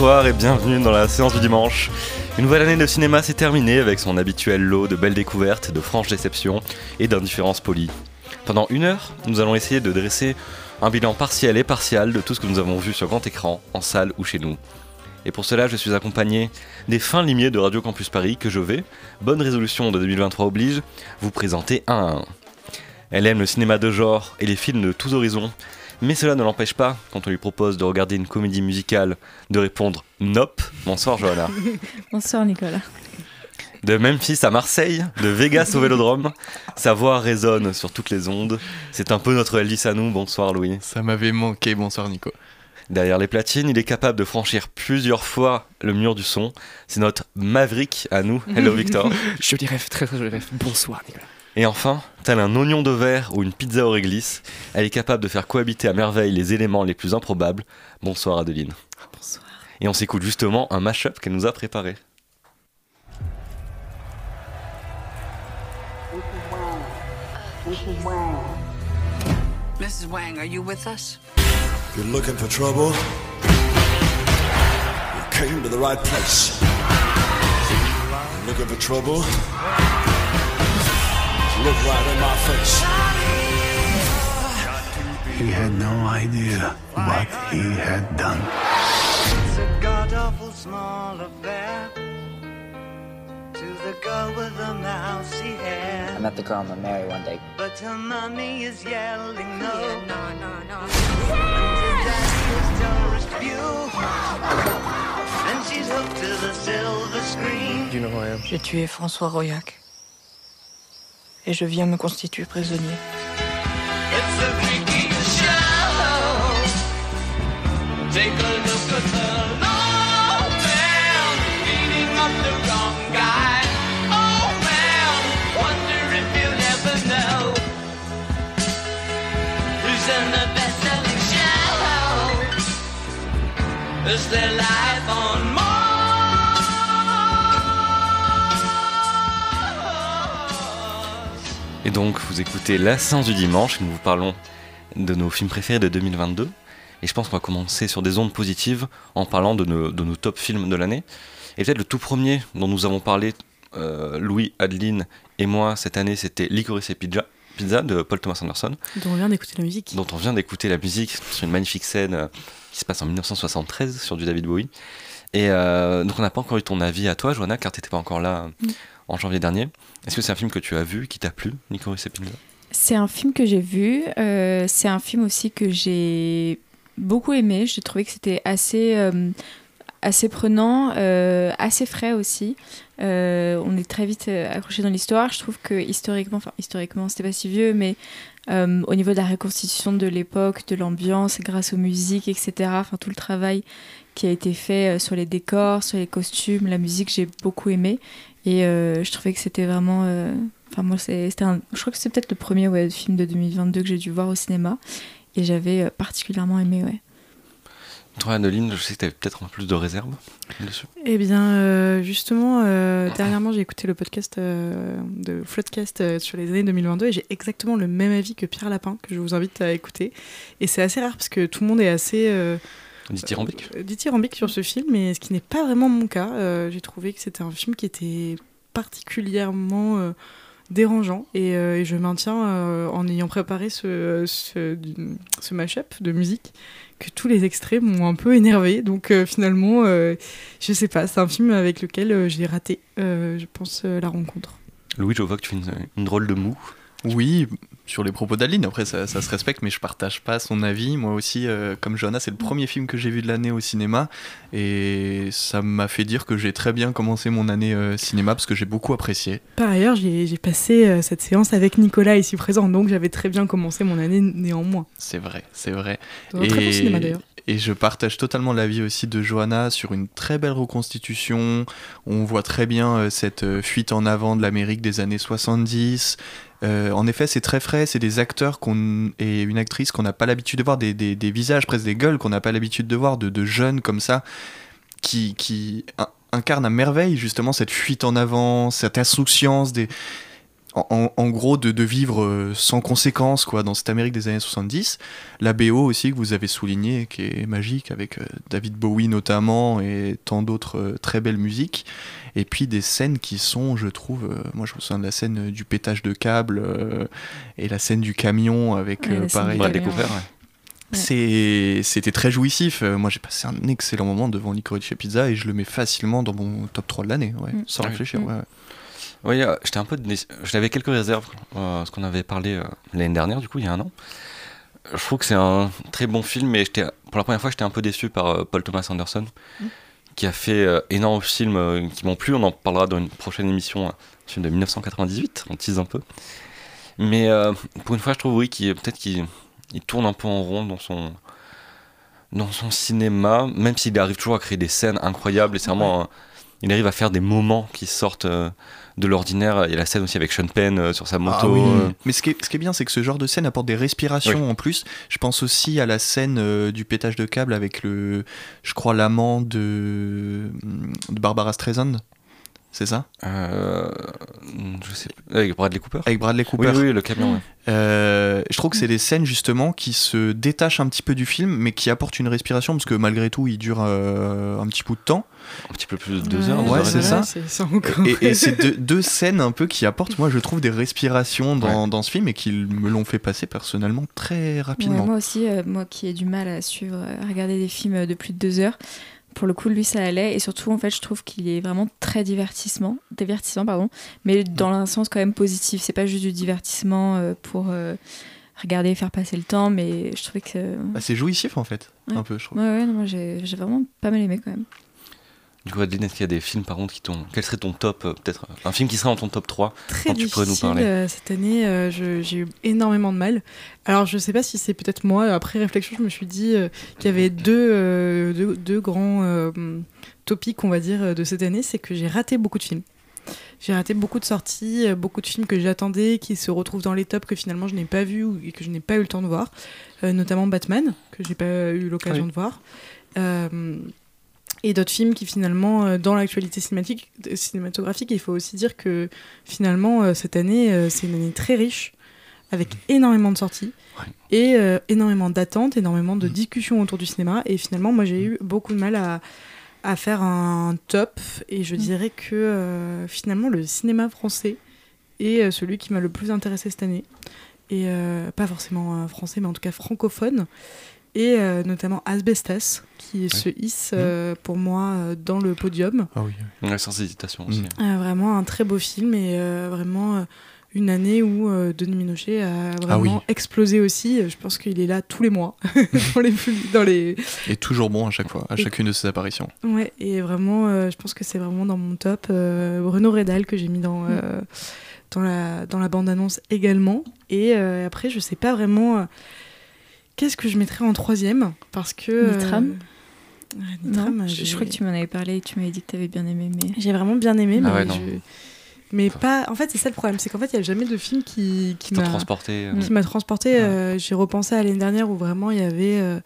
bonsoir et bienvenue dans la séance du dimanche. Une nouvelle année de cinéma s'est terminée avec son habituel lot de belles découvertes, de franches déceptions et d'indifférences polies. Pendant une heure, nous allons essayer de dresser un bilan partiel et partial de tout ce que nous avons vu sur grand écran, en salle ou chez nous. Et pour cela, je suis accompagné des fins limiers de Radio Campus Paris que je vais, bonne résolution de 2023 oblige, vous présenter un à un. Elle aime le cinéma de genre et les films de tous horizons, mais cela ne l'empêche pas, quand on lui propose de regarder une comédie musicale, de répondre Nope. Bonsoir Johanna. Bonsoir Nicolas. De Memphis à Marseille, de Vegas au Vélodrome, sa voix résonne sur toutes les ondes. C'est un peu notre Elvis à nous. Bonsoir Louis. Ça m'avait manqué. Bonsoir Nico. Derrière les platines, il est capable de franchir plusieurs fois le mur du son. C'est notre Maverick à nous. Hello Victor. je dirais très très joli rêve. Bonsoir Nicolas. Et enfin, tel un oignon de verre ou une pizza au réglisse, elle est capable de faire cohabiter à merveille les éléments les plus improbables. Bonsoir Adeline. Bonsoir. Et on s'écoute justement un mash-up qu'elle nous a préparé. Mrs. Wang, are you with us? You're looking for trouble? You came to the right place. Looking for trouble? Look right in my face. He had no idea what he had done. It's a god awful small affair to the girl with the mousy hair. I met the girl I'm gonna marry one day. But her mommy is yelling no. Yeah, no, no, no. And her daddy is tourist view. And she's hooked to the silver screen. You know who I am? J'ai tué François Royac. Et je viens me constituer prisonnier. A freaky show. Et donc, vous écoutez La séance du dimanche, nous vous parlons de nos films préférés de 2022. Et je pense qu'on va commencer sur des ondes positives en parlant de nos, de nos top films de l'année. Et peut-être le tout premier dont nous avons parlé, euh, Louis, Adeline et moi cette année, c'était Licorice et Pizza, Pizza de Paul Thomas Anderson, Dont on vient d'écouter la musique. dont on vient d'écouter la musique sur une magnifique scène euh, qui se passe en 1973 sur du David Bowie. Et euh, donc on n'a pas encore eu ton avis à toi, Johanna, car tu n'étais pas encore là Mm. En janvier dernier. Est-ce que c'est un film que tu as vu, qui t'a plu, Licorice Pizza C'est un film que j'ai vu. euh, c'est un film aussi que j'ai beaucoup aimé. J'ai trouvé que c'était assez, euh, assez prenant, euh, assez frais aussi. On est très vite accroché dans l'histoire. Je trouve que historiquement, enfin historiquement, c'était pas si vieux, mais au niveau de la reconstitution de l'époque, de l'ambiance, grâce aux musiques, etc. Enfin tout le travail qui a été fait sur les décors, sur les costumes, la musique, j'ai beaucoup aimé. Et euh, je trouvais que c'était vraiment. euh, Enfin, moi, c'était un. Je crois que c'est peut-être le premier ouais, film de 2022 que j'ai dû voir au cinéma. Et j'avais euh, particulièrement aimé, ouais. Toi, Adeline, je sais que tu avais peut-être un peu plus de réserve dessus. Eh bien, euh, justement, euh, dernièrement, j'ai écouté le podcast euh, de Floodcast euh, sur les années 2022 et j'ai exactement le même avis que Pierre Lapin, que je vous invite à écouter. Et c'est assez rare parce que tout le monde est assez euh, Dithyrambique. euh, dithyrambique sur ce film, mais ce qui n'est pas vraiment mon cas. Euh, j'ai trouvé que c'était un film qui était particulièrement euh, dérangeant et, euh, et je maintiens, euh, en ayant préparé ce, ce, ce mash-up de musique, que tous les extraits m'ont un peu énervé. Donc euh, finalement, je sais pas, c'est un film avec lequel j'ai raté, je pense, la rencontre. Louis, je vois que tu fais une, une drôle de mou. Oui, sur les propos d'Aline, après ça, ça se respecte, mais je partage pas son avis. Moi aussi, euh, comme Johanna, c'est le premier film que j'ai vu de l'année au cinéma, et ça m'a fait dire que j'ai très bien commencé mon année euh, cinéma parce que j'ai beaucoup apprécié. Par ailleurs, j'ai passé euh, cette séance avec Nicolas ici présent, donc j'avais très bien commencé mon année néanmoins. C'est vrai, c'est vrai. Dans un très bon cinéma d'ailleurs. Et je partage totalement l'avis aussi de Johanna sur une très belle reconstitution. On voit très bien euh, cette euh, fuite en avant de l'Amérique des années 70. Euh, en effet, c'est très frais. C'est des acteurs et une actrice qu'on n'a pas l'habitude de voir, des, des- visages, presque des gueules qu'on n'a pas l'habitude de voir, de, de jeunes comme ça, qui, qui in- incarnent à merveille justement cette fuite en avant, cette insouciance des en, gros de, de vivre euh, sans conséquence quoi dans cette Amérique des années 70. La BO aussi que vous avez souligné qui est magique avec euh, David Bowie notamment et tant d'autres euh, très belles musiques. Et puis des scènes qui sont, je trouve, moi je me souviens de la scène du pétage de câble euh, et la scène du camion avec Ouais, euh, pareil. ouais. ouais. C'est- C'était très jouissif. Moi, j'ai passé un excellent moment devant Licorice Pizza et je le mets facilement dans mon top 3 de l'année, ouais, Mm. sans Ah réfléchir. Mm. ouais, ouais. Oui, euh, j'étais un peu. déçu. J'avais quelques réserves, euh, ce qu'on avait parlé euh, l'année dernière, du coup, il y a un an. Je trouve que c'est un très bon film, mais j'étais, pour la première fois, j'étais un peu déçu par euh, Paul Thomas Anderson, qui a fait énormément de films qui m'ont plu. On en parlera dans une prochaine émission, un film de 1998, on tease un peu. Mais pour une fois, je trouve, oui, qu'il peut-être qu'il il tourne un peu en rond dans son dans son cinéma, même s'il arrive toujours à créer des scènes incroyables. Et c'est vraiment, un- il arrive à faire des moments qui sortent euh, de l'ordinaire. Il y a la scène aussi avec Sean Penn euh, sur sa moto. Ah oui. euh, Mais ce qui, est, ce qui est bien, c'est que ce genre de scène apporte des respirations en plus. Je pense aussi à la scène du pétage de câble avec le, je crois, l'amant de, de Barbara Streisand. C'est ça? Euh, je sais plus. Avec Bradley Cooper? Avec Bradley Cooper. Oui, oui, le camion. ouais. Euh, je trouve que c'est des scènes justement qui se détachent un petit peu du film, mais qui apportent une respiration parce que malgré tout, il dure euh, un petit bout de temps. Un petit peu plus de deux heures. Ouais, heures c'est ça. Et, et c'est deux, deux scènes un peu qui apportent, moi je trouve, des respirations dans, dans ce film et qui me l'ont fait passer personnellement très rapidement. Ouais, moi aussi, euh, moi qui ai du mal à suivre, à regarder des films de plus de deux heures, pour le coup, lui, ça allait. Et surtout, en fait, je trouve qu'il est vraiment très divertissement, divertissant, pardon, mais dans un sens quand même positif. C'est pas juste du divertissement euh, pour euh, regarder et faire passer le temps, mais je trouvais que. Bah, c'est jouissif en fait, Ouais. un peu, je trouve. Ouais, ouais, non, moi j'ai j'ai vraiment pas mal aimé quand même. Du coup, Adeline, est-ce qu'il y a des films par contre qui t'ont. Quel serait ton top euh, Peut-être euh, un film qui serait dans ton top 3 Très dont tu pourrais nous parler euh, cette année. euh, je- j'ai eu énormément de mal. Alors je sais pas si c'est peut-être moi. Après réflexion, je me suis dit euh, qu'il y avait deux, euh, deux, deux grands euh, topics, on va dire, de cette année. C'est que j'ai raté beaucoup de films. J'ai raté beaucoup de sorties, beaucoup de films que j'attendais, qui se retrouvent dans les tops que finalement je n'ai pas vus ou- et que je n'ai pas eu le temps de voir. Euh, notamment Batman, que j'ai pas eu l'occasion Ah oui. de voir. Et d'autres films qui finalement, euh, dans l'actualité cinématique, euh, cinématographique, il faut aussi dire que finalement, euh, cette année, c'est une année très riche, avec énormément de sorties, et euh, énormément d'attentes, énormément de discussions autour du cinéma. Et finalement, moi, j'ai eu beaucoup de mal à, à faire un top, et je dirais que euh, finalement, le cinéma français est celui qui m'a le plus intéressé cette année. Et euh, pas forcément français, mais en tout cas francophone. Et euh, notamment Asbestas, qui se hisse euh, pour moi euh, dans le podium. Ah oui. Ouais, sans hésitation aussi. Euh, vraiment un très beau film et euh, vraiment euh, une année où euh, Denis Minochet a vraiment Ah oui. explosé aussi. Je pense qu'il est là tous les mois dans les films- dans les Et toujours bon à chaque fois, à Et- chacune de ses apparitions. ouais et vraiment euh, je pense que c'est vraiment dans mon top euh, Renaud Redal que j'ai mis dans euh, dans la dans la bande annonce également et euh, après je sais pas vraiment euh, qu'est-ce que je mettrais en troisième? Parce que euh, Nitram? ouais, Non, Nitram, je, crois que tu m'en avais parlé et tu m'avais dit que tu avais bien aimé, mais. J'ai vraiment bien aimé, Ah mais ouais, je- Mais pas. En fait, c'est ça le problème, c'est qu'en fait, il n'y a jamais de film qui, qui m'a transporté. euh, qui m'a transporté. euh, J'ai repensé à l'année dernière où vraiment il y avait euh,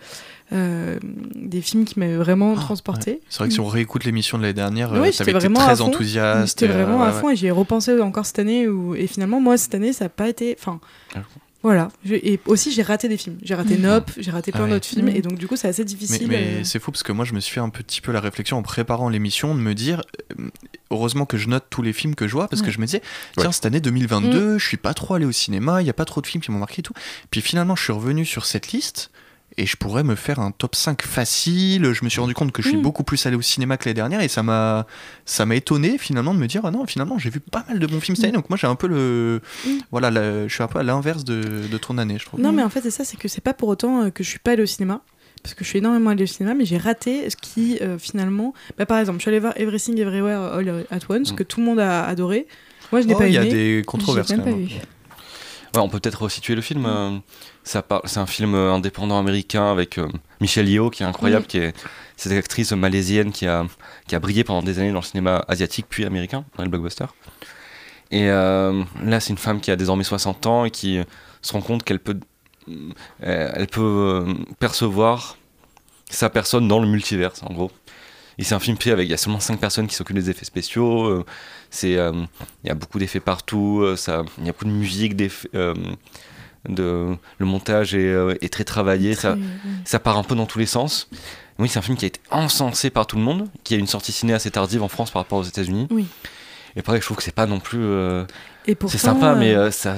euh, des films qui m'avaient vraiment transporté. Ouais. C'est vrai que si on réécoute l'émission de l'année dernière, Oui, euh, j'étais t'avais été vraiment à très fond. enthousiaste. J'étais euh, vraiment ouais, à ouais. fond et j'y ai repensé encore cette année où... et finalement moi cette année ça n'a pas été. Enfin. Voilà. Je- Et aussi, j'ai raté des films. J'ai raté Mhm. Nope, j'ai raté Ah plein ouais. d'autres films. Mhm. Et donc, du coup, c'est assez difficile. mais euh, c'est fou parce que moi je me suis fait un petit peu la réflexion en préparant l'émission de me dire euh, heureusement que je note tous les films que je vois parce que Ouais. je me disais tiens cette année Mm. 2022 je suis pas trop allé au cinéma il y a pas trop de films qui m'ont marqué et tout puis finalement je suis revenu sur cette liste et je pourrais me faire un top 5 facile je me suis rendu compte que je suis Mm. beaucoup plus allé au cinéma que l'année dernière et ça m'a ça m'a étonné finalement de me dire ah non finalement j'ai vu pas mal de bons films cette année donc moi j'ai un peu le Mm. voilà le- je suis un peu à l'inverse de, de ton année je trouve Non, mais en fait, c'est ça, c'est que c'est pas pour autant euh, que je suis pas allée au cinéma. Parce que je suis énormément allée au cinéma, mais j'ai raté ce qui, euh, finalement. Bah, par exemple, je suis allée voir Everything Everywhere All at Once, Mm. que tout le monde a adoré. Moi, je n'ai Oh, pas il y a aimé. des controverses même pas vu. Ouais, on peut peut-être resituer le film. euh, ça C'est un film euh, indépendant américain avec euh, Michelle Yeoh qui est incroyable, qui est cette actrice malaisienne qui a, qui a brillé pendant des années dans le cinéma asiatique puis américain, dans les blockbusters. Et euh, là, c'est une femme qui a désormais 60 ans et qui se rend compte qu'elle peut, elle peut percevoir sa personne dans le multiverse, en gros. Et c'est un film fait avec, il y a seulement 5 personnes qui s'occupent des effets spéciaux. euh, c'est, euh, il y a beaucoup d'effets partout. euh, ça, il y a beaucoup de musique, d'effets, de, le montage est, est très travaillé. Ça, Très- ouais. ça part un peu dans tous les sens. Oui, c'est un film qui a été encensé par tout le monde, qui a une sortie ciné assez tardive en France par rapport aux États-Unis. Oui. Et pareil, je trouve que c'est pas non plus. euh, c'est sympa, euh, mais euh, ça,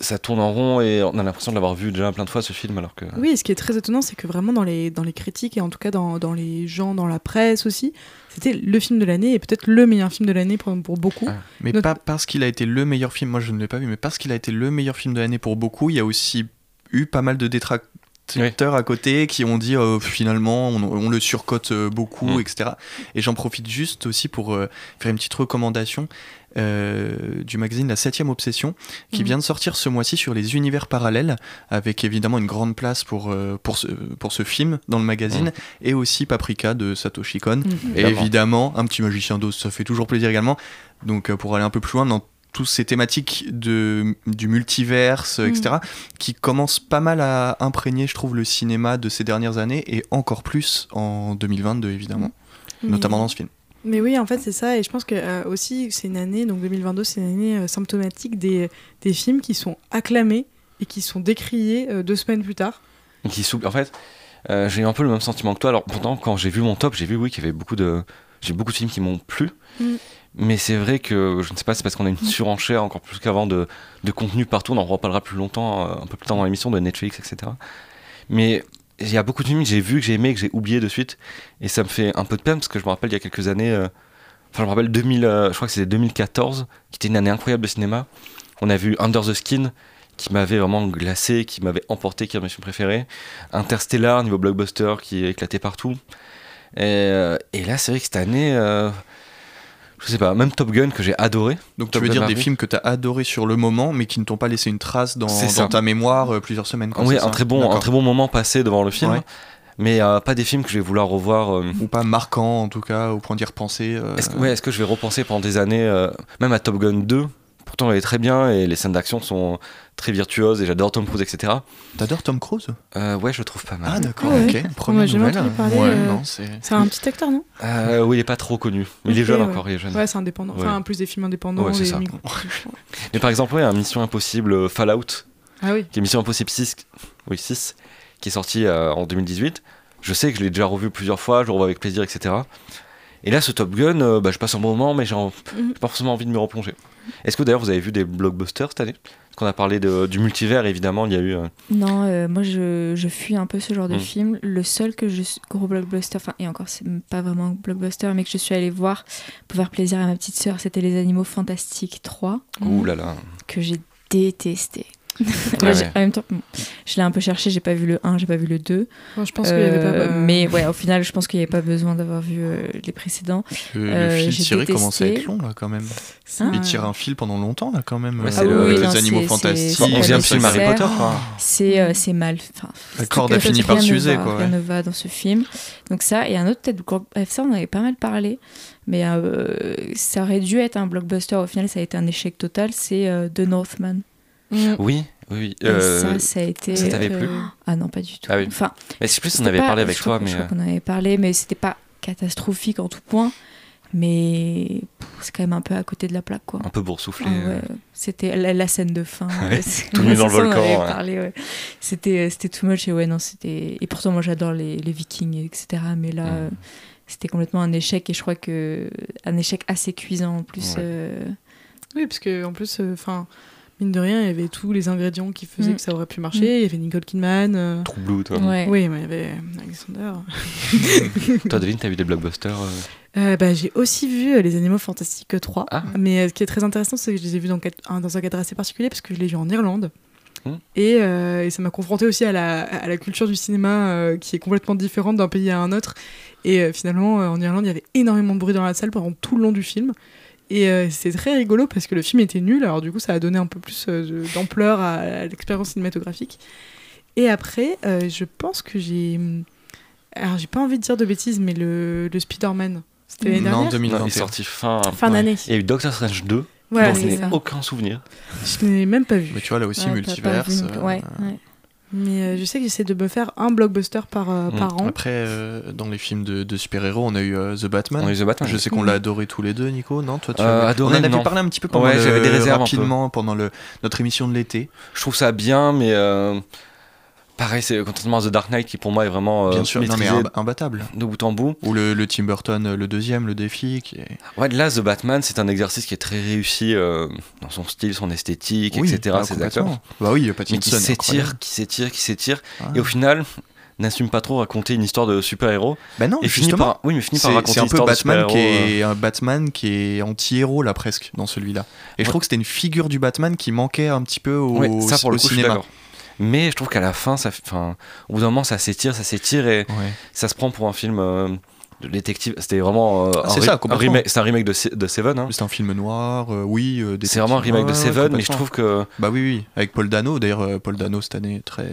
ça tourne en rond et on a l'impression de l'avoir vu déjà plein de fois ce film, alors que. Oui, et ce qui est très étonnant, c'est que vraiment dans les, dans les critiques et en tout cas dans, dans les gens, dans la presse aussi, c'était le film de l'année et peut-être le meilleur film de l'année pour, pour beaucoup. Ah. Mais Notre- pas parce qu'il a été le meilleur film, moi je ne l'ai pas vu, mais parce qu'il a été le meilleur film de l'année pour beaucoup, il y a aussi eu pas mal de détracteurs à côté qui ont dit euh, finalement on, on le surcote euh, beaucoup, Mm. etc. Et j'en profite juste aussi pour euh, faire une petite recommandation euh, du magazine La 7ème Obsession qui Mhm. vient de sortir ce mois-ci sur les univers parallèles avec évidemment une grande place pour, euh, pour, ce, pour ce film dans le magazine Mhm. et aussi Paprika de Satoshi Kon. Mhm. Et Évidemment. un petit magicien d'os, ça fait toujours plaisir également. Donc euh, pour aller un peu plus loin dans toutes ces thématiques de, du multiverse, etc., qui commencent pas mal à imprégner, je trouve, le cinéma de ces dernières années, et encore plus en 2022, évidemment, notamment dans ce film. Mais oui, en fait, c'est ça. Et je pense que euh, aussi, c'est une année, donc 2022, c'est une année euh, symptomatique des, des films qui sont acclamés et qui sont décriés euh, deux semaines plus tard. qui sou- En fait, j'ai eu un peu le même sentiment que toi. Alors pourtant, quand j'ai vu mon top, j'ai vu oui qu'il y avait beaucoup de, j'ai beaucoup de films qui m'ont plu. Mm. Mais c'est vrai que je ne sais pas, c'est parce qu'on a une surenchère encore plus qu'avant de, de contenu partout. On en reparlera plus longtemps, un peu plus tard dans l'émission de Netflix, etc. Mais il y a beaucoup de films que j'ai vus, que j'ai aimés, que j'ai oubliés de suite. Et ça me fait un peu de peine parce que je me rappelle il y a quelques années, euh, enfin je me rappelle 2000, euh, je crois que c'était 2014, qui était une année incroyable de cinéma. On a vu Under the Skin, qui m'avait vraiment glacé, qui m'avait emporté, qui est un de mes films préférés. Interstellar, niveau blockbuster, qui éclaté partout. Et, euh, et là, c'est vrai que cette année, je sais pas, même Top Gun que j'ai adoré. Donc tu Top veux Gun dire des films que tu as adorés sur le moment, mais qui ne t'ont pas laissé une trace dans, ta mémoire euh, plusieurs semaines. quoi, oui, un ça très, bon, un très bon moment passé devant le film. Ouais. Mais euh, pas des films que je vais vouloir revoir. euh, Ou pas marquant, en tout cas, au point d'y repenser. Est-ce que, ouais, que je vais repenser pendant des années, même à Top Gun 2 Pourtant, elle est très bien et les scènes d'action sont très virtuoses et j'adore Tom Cruise, etc. T'adores Tom Cruise? Euh, ouais, je le trouve pas mal. Ah d'accord, Ah ouais. ok. Première jamais nouvelle. parler, Ouais, euh, non, c'est... C'est un petit acteur, non? Euh, oui, il est pas trop connu. Il est jeune ouais. encore, il est jeune. Ouais, c'est indépendant. Enfin, plus des films indépendants. Ouais, c'est ça. micro- Mais par exemple, ouais, un Mission Impossible euh, Fallout, Ah oui. qui est Mission Impossible 6, oui, 6 qui est sorti euh, en 2018. Je sais que je l'ai déjà revu plusieurs fois, je le revois avec plaisir, etc. Et là, ce Top Gun, euh, bah, je passe un bon moment, mais j'ai en- Mhm. j'ai pas forcément envie de me replonger. Est-ce que d'ailleurs vous avez vu des blockbusters cette année? Parce qu'on a parlé de- du multivers, évidemment, il y a eu. euh, Non, euh, moi je, je fuis un peu ce genre de Mm. film. Le seul que je gros blockbuster, enfin et encore c'est pas vraiment un blockbuster, mais que je suis allée voir pour faire plaisir à ma petite sœur, c'était Les Animaux Fantastiques 3 Ouh là là. que j'ai détesté. Ouais, ouais. En même temps, je l'ai un peu cherché, j'ai pas vu le 1, j'ai pas vu le 2. Bon, je pense qu'il y avait pas. Euh, euh, Mais ouais, au final, je pense qu'il n'y avait pas besoin d'avoir vu euh, les précédents. Le, le Euh, fil tiré commence à être long là quand même. Hein Il tire un fil pendant longtemps là quand même. Ouais, euh, c'est le- Ah oui, les non, animaux fantastiques. c'est- On vient film Harry. Potter, quoi. C'est euh, c'est mal. Enfin, La corde a fini par s'user, quoi, Rien ne va dans ce film. Donc ça, et un autre peut-être, bref, ça on en avait pas mal parlé, mais euh, ça aurait dû être un blockbuster. Au final, ça a été un échec total. C'est euh, The Northman. Mm. Oui, oui, euh, ça, ça a été. ça t'avait plu? Ah non, pas du tout. Ah oui. Enfin, Mais c'est plus, on c'était avait pas- parlé avec je toi, crois- mais. Je euh, crois qu'on en avait parlé, mais c'était pas catastrophique en tout point. Mais c'est quand même un peu à côté de la plaque, quoi. un peu boursouflé. Ah euh. ouais, c'était la, la scène de fin. Ouais, tout nu dans le volcan, avait ouais. parlé, ouais. C'était c'était too much et ouais non c'était et pourtant moi j'adore les, les Vikings etc mais là Mm. euh, c'était complètement un échec et je crois que un échec assez cuisant en plus. Ouais. euh, Oui, parce que en plus, enfin, mine de rien, il y avait tous les ingrédients qui faisaient Mm. que ça aurait pu marcher. Il y avait Nicole Kidman. euh, True Blue, toi. ouais. Oui, mais il y avait Alexander. Toi, Devine, t'as vu des blockbusters euh, Euh, bah, j'ai aussi vu euh, Les Animaux Fantastiques 3. Ah. Mais euh, ce qui est très intéressant, c'est que je les ai vus dans, un- dans un cadre assez particulier parce que je l'ai vu en Irlande. Hmm. Et, euh, et ça m'a confronté aussi à la, à la culture du cinéma euh, qui est complètement différente d'un pays à un autre. Et euh, finalement, euh, en Irlande, il y avait énormément de bruit dans la salle pendant tout le long du film. Et euh, c'est très rigolo parce que le film était nul, alors du coup, ça a donné un peu plus euh, d'ampleur à, à l'expérience cinématographique. Et après, euh, je pense que j'ai. Alors, j'ai pas envie de dire de bêtises, mais le, le Spider-Man. C'était l'année Non, dernière non, il est 2021. sorti fin. Fin d'année. Il y a eu Doctor Strange 2, Voilà, dont je c'est n'ai ça. aucun souvenir. Je n'ai même pas vu. Mais tu vois là aussi Ouais, pas multiverse. vu plus. euh, Ouais, ouais. Mais euh, je sais que j'essaie de me faire un blockbuster par, euh, Mm. par an. Après, euh, dans les films de, de super-héros, on a eu euh, The Batman. On a eu The Batman, Je sais qu'on l'a adoré tous les deux, Nico. Non, toi, tu Euh, adoré, On en avait non. parlé un petit peu pendant Ouais, le- j'avais des réserves un peu. rapidement pendant le, notre émission de l'été. Je trouve ça bien, mais euh, pareil, c'est contrairement à The Dark Knight qui pour moi est vraiment euh, Bien sûr, non, mais maîtrisé imb- imbattable. de bout en bout. Ou le, le Tim Burton, euh, le deuxième, le défi. Qui est... Ouais, là, The Batman, c'est un exercice qui est très réussi euh, dans son style, son esthétique, Oui, etc. complètement. acteurs. Bah oui, Mais qui Pattinson. s'étire, incroyable. qui s'étire, qui s'étire. Ah. Et au final, n'assume pas trop raconter une histoire de super-héros. Bah non, et finit justement. par, oui, mais finit par C'est raconter c'est un une peu histoire Batman de qui euh. est un Batman qui est anti-héros là presque dans celui-là. Et je trouve que c'était une figure du Batman qui manquait un petit peu au, Ouais, ça pour le au je suis cinéma. d'accord. Mais je trouve qu'à la fin, ça, enfin, au bout d'un moment, ça s'étire, ça s'étire et Ouais. ça se prend pour un film euh, de détective. C'était vraiment euh, Ah, un, c'est un complètement. remake. C'est un remake de, Se- de Seven. hein. C'est un film noir, euh, oui. C'est vraiment un remake de Seven, mais je trouve que Bah oui, oui, avec Paul Dano. D'ailleurs, Paul Dano cette année très.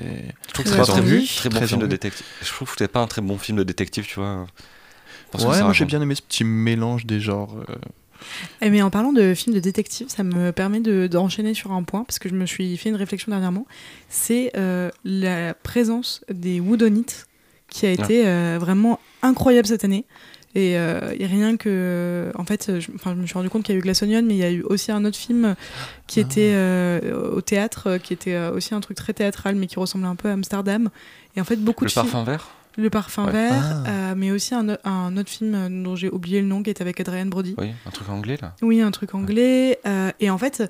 je trouve que c'est pas très un très, vu. très bon Très film de détective. Je trouve que c'était pas un très bon film de détective, tu vois. Parce ouais, moi j'ai bien aimé ce petit mélange des genres. euh, Eh, mais en parlant de films de détective, ça me permet de- d'enchaîner sur un point, parce que je me suis fait une réflexion dernièrement. C'est euh, la présence des Woodonites qui a été euh, vraiment incroyable cette année. Et, euh, et rien que. En fait, je, enfin, je me suis rendu compte qu'il y a eu Glass Onion, mais il y a eu aussi un autre film qui Ah. était euh, au théâtre, qui était aussi un truc très théâtral, mais qui ressemblait un peu à Amsterdam. Et en fait, beaucoup Le de films. parfum vert? Le parfum Ouais. vert, Ah. euh, mais aussi un, autre film dont j'ai oublié le nom, qui est avec Adrian Brody. Oui, un truc anglais là. Oui, un truc anglais. euh, et en fait,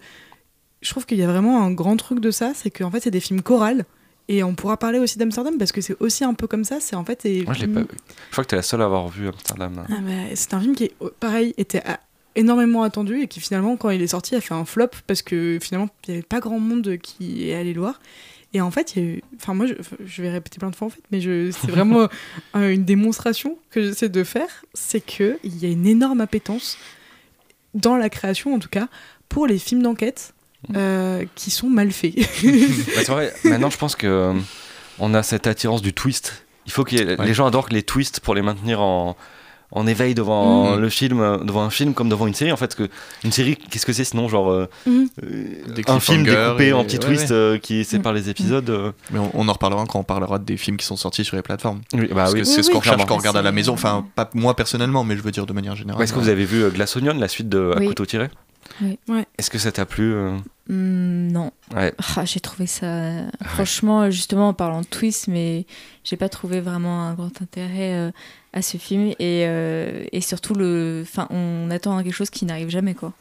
je trouve qu'il y a vraiment un grand truc de ça, c'est qu'en fait, c'est des films chorales. Et on pourra parler aussi d'Amsterdam parce que c'est aussi un peu comme ça. C'est en fait. Moi, je l'ai pas vu. Je crois que t'es la seule à avoir vu Amsterdam. Ah bah, c'est un film qui, oh, pareil, était ah, énormément attendu et qui finalement, quand il est sorti, a fait un flop parce que finalement, il n'y avait pas grand monde qui est allé le voir. Et en fait, il y a eu... Enfin, moi, je, je vais répéter plein de fois, en fait, mais je... c'est vraiment euh, une démonstration que j'essaie de faire, c'est qu'il y a une énorme appétence, dans la création en tout cas, pour les films d'enquête euh, qui sont mal faits. Bah, c'est vrai, maintenant je pense que euh, on a cette attirance du twist. Il faut que Ouais. les gens adorent les twists pour les maintenir en, en éveil devant Mhm. le film, euh, devant un film comme devant une série. En fait, que une série, qu'est-ce que c'est sinon genre euh, Mhm. euh, un film découpé et- en petits ouais, twists ouais. euh, qui séparent les épisodes. euh. Mais on, on en reparlera quand on parlera des films qui sont sortis sur les plateformes. Oui, bah Parce oui. que c'est Oui, ce qu'on oui, recherche quand on regarde à la maison. Enfin, pas moi personnellement, mais je veux dire de manière générale. Est-ce que vous avez vu Glass Onion, la suite de À Oui. couteau tiré? Oui. Ouais. Est-ce que ça t'a plu euh? Non. Ouais. Ah, j'ai trouvé ça. Franchement, justement, en parlant de twist, mais j'ai pas trouvé vraiment un grand intérêt euh, à ce film. Et, euh, et surtout, le... enfin, on attend quelque chose qui n'arrive jamais, quoi.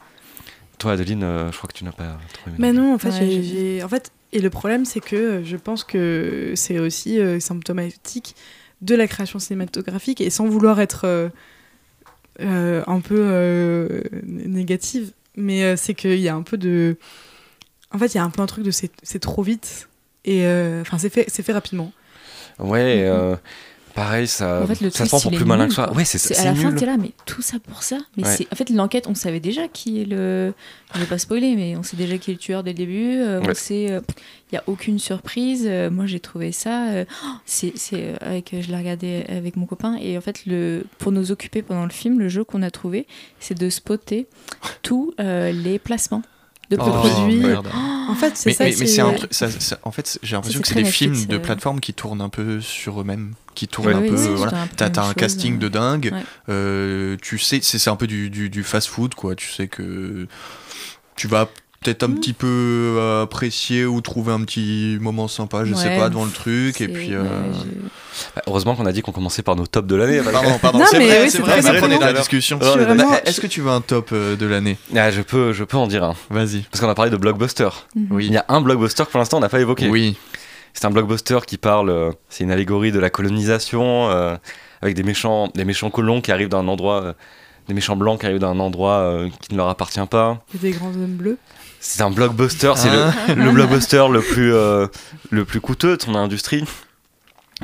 Toi, Adeline, euh, je crois que tu n'as pas trouvé. Mais non, en fait, Ouais, j'ai- en fait, et le problème, c'est que euh, je pense que c'est aussi euh, symptomatique de la création cinématographique et sans vouloir être euh, euh, un peu euh, négative, mais euh, c'est qu'il y a un peu de, en fait, il y a un peu un truc de c'est c'est trop vite et euh, enfin c'est fait c'est fait rapidement. Ouais, euh, pareil, ça, En fait, le ça se prend pour plus malin que soi. Ouais, c'est C'est c'est à la fin, nul. t'es là, mais tout ça pour ça. Mais Ouais. c'est en fait l'enquête, on savait déjà qui est le. Je vais pas spoiler, mais on sait déjà qui est le tueur dès le début. euh, Ouais. On sait, il y a aucune surprise. Euh, moi, j'ai trouvé ça. euh, oh, c'est, c'est euh, avec, je l'ai regardé avec mon copain et en fait, le pour nous occuper pendant le film, le jeu qu'on a trouvé, c'est de spotter tous euh, les placements de Oh, produits. merde. En fait, c'est Mais, ça. mais- mais c'est un truc. ça- ça- en fait, j'ai l'impression que c'est des Netflix, films de euh. plateforme qui tournent un peu sur eux-mêmes, qui tournent Ouais. un Oui, peu. oui, voilà. un T'as t'as même un chose, casting euh. de dingue. Ouais. euh, tu sais, c'est c'est un peu du, du, du fast-food, quoi. Tu sais que tu vas peut-être un Mm. petit peu euh, apprécier ou trouver un petit moment sympa, je sais Ouais, pas, devant le truc. Et puis. ouais, euh, je- Bah, heureusement qu'on a dit qu'on commençait par nos tops de l'année. Pardon, pardon, Non, c'est mais vrai, oui, c'est c'est vrai, très ça prenait dans la discussion. Vraiment- Est-ce que tu veux un top de l'année? Ah, je peux, je peux en dire un. Vas-y. Parce qu'on a parlé de blockbuster. Mhm. Oui. Il y a un blockbuster que pour l'instant on n'a pas évoqué. Oui. C'est un blockbuster qui parle, euh, c'est une allégorie de la colonisation, euh, avec des méchants, des méchants colons qui arrivent d'un endroit, euh, des méchants blancs qui arrivent d'un endroit euh, qui ne leur appartient pas. A des grands hommes bleus. C'est un blockbuster, c'est Ah. le, le blockbuster le plus, euh, le plus coûteux de son industrie,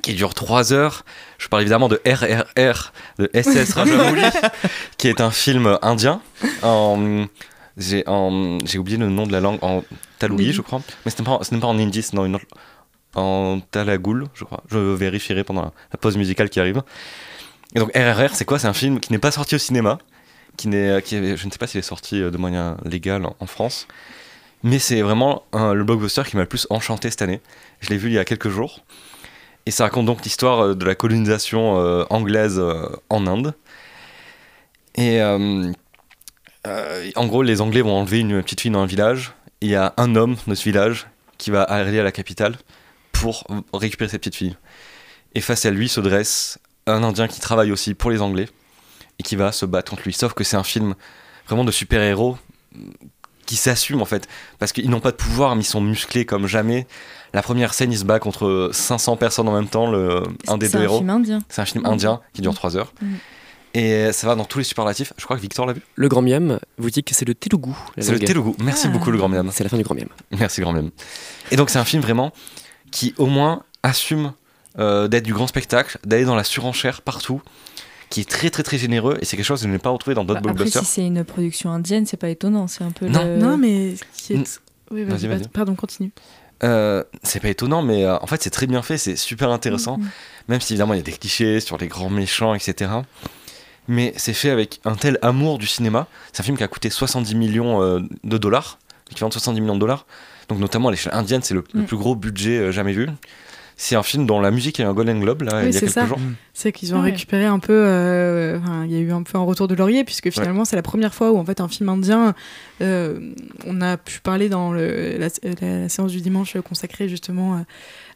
qui dure 3 heures. Je parle évidemment de RRR, de SS Rajamouli, qui est un film indien. En, j'ai, oublié le nom de la langue, en taloui, Oui. je crois. Mais ce n'est pas, ce n'est pas en hindi, c'est dans une autre- en talagoul, je crois. Je vérifierai pendant la, pause musicale qui arrive. Et donc RRR, c'est quoi? C'est un film qui n'est pas sorti au cinéma, qui n'est, est- je ne sais pas s'il est sorti euh, de moyen légal en, France, Mais c'est vraiment le blockbuster qui m'a le plus enchanté cette année. Je l'ai vu il y a quelques jours. Et ça raconte donc l'histoire euh, de la colonisation euh, anglaise euh, en Inde. Et euh, euh, en gros, les Anglais vont enlever une petite fille dans un village. Il y a un homme de ce village qui va aller à la capitale pour récupérer cette petite fille. Et face à lui se dresse un Indien qui travaille aussi pour les Anglais et qui va se battre contre lui. Sauf que c'est un film vraiment de super-héros qui s'assume en fait. Parce qu'ils n'ont pas de pouvoir, mais ils sont musclés comme jamais. La première scène, il se bat contre 500 personnes en même temps, le, un des C'est deux un héros. film indien. C'est un film Mhm. indien qui dure 3 heures. Mhm. Et ça va dans tous les superlatifs. Je crois que Victor l'a vu. Le grand miam vous dit que c'est le Telugu. C'est le. Telugu. Merci Ah. beaucoup, le grand miam. C'est la fin du grand miam. Merci, grand miam. Et donc, c'est un film vraiment qui, au moins, assume euh, d'être du grand spectacle, d'aller dans la surenchère partout, qui est très, très, très généreux. Et c'est quelque chose que je n'ai pas retrouvé dans d'autres Bah, après, blockbusters. si c'est une production indienne, c'est pas étonnant. C'est un peu Non. le- Non, mais est. Oui, Vas-y, vas-y, vas-y. vas- pardon, continue. Euh, c'est pas étonnant, mais euh, en fait, c'est très bien fait, c'est super intéressant. Mhm. Même si évidemment il y a des clichés sur les grands méchants, etc. Mais c'est fait avec un tel amour du cinéma. C'est un film qui a coûté 70 millions euh, de dollars, l'équivalent de 70 millions de dollars. Donc notamment à l'échelle indienne, c'est le, le Mm. plus gros budget euh, jamais vu. C'est un film dont la musique a eu un Golden Globe là, Oui, il y a c'est quelques ça. jours. C'est qu'ils ont Ouais. récupéré un peu. euh, enfin, il y a eu un peu un retour de laurier, puisque finalement, c'est la première fois où, en fait, un film indien. euh, on a pu parler dans le- la, la- la séance du dimanche consacrée justement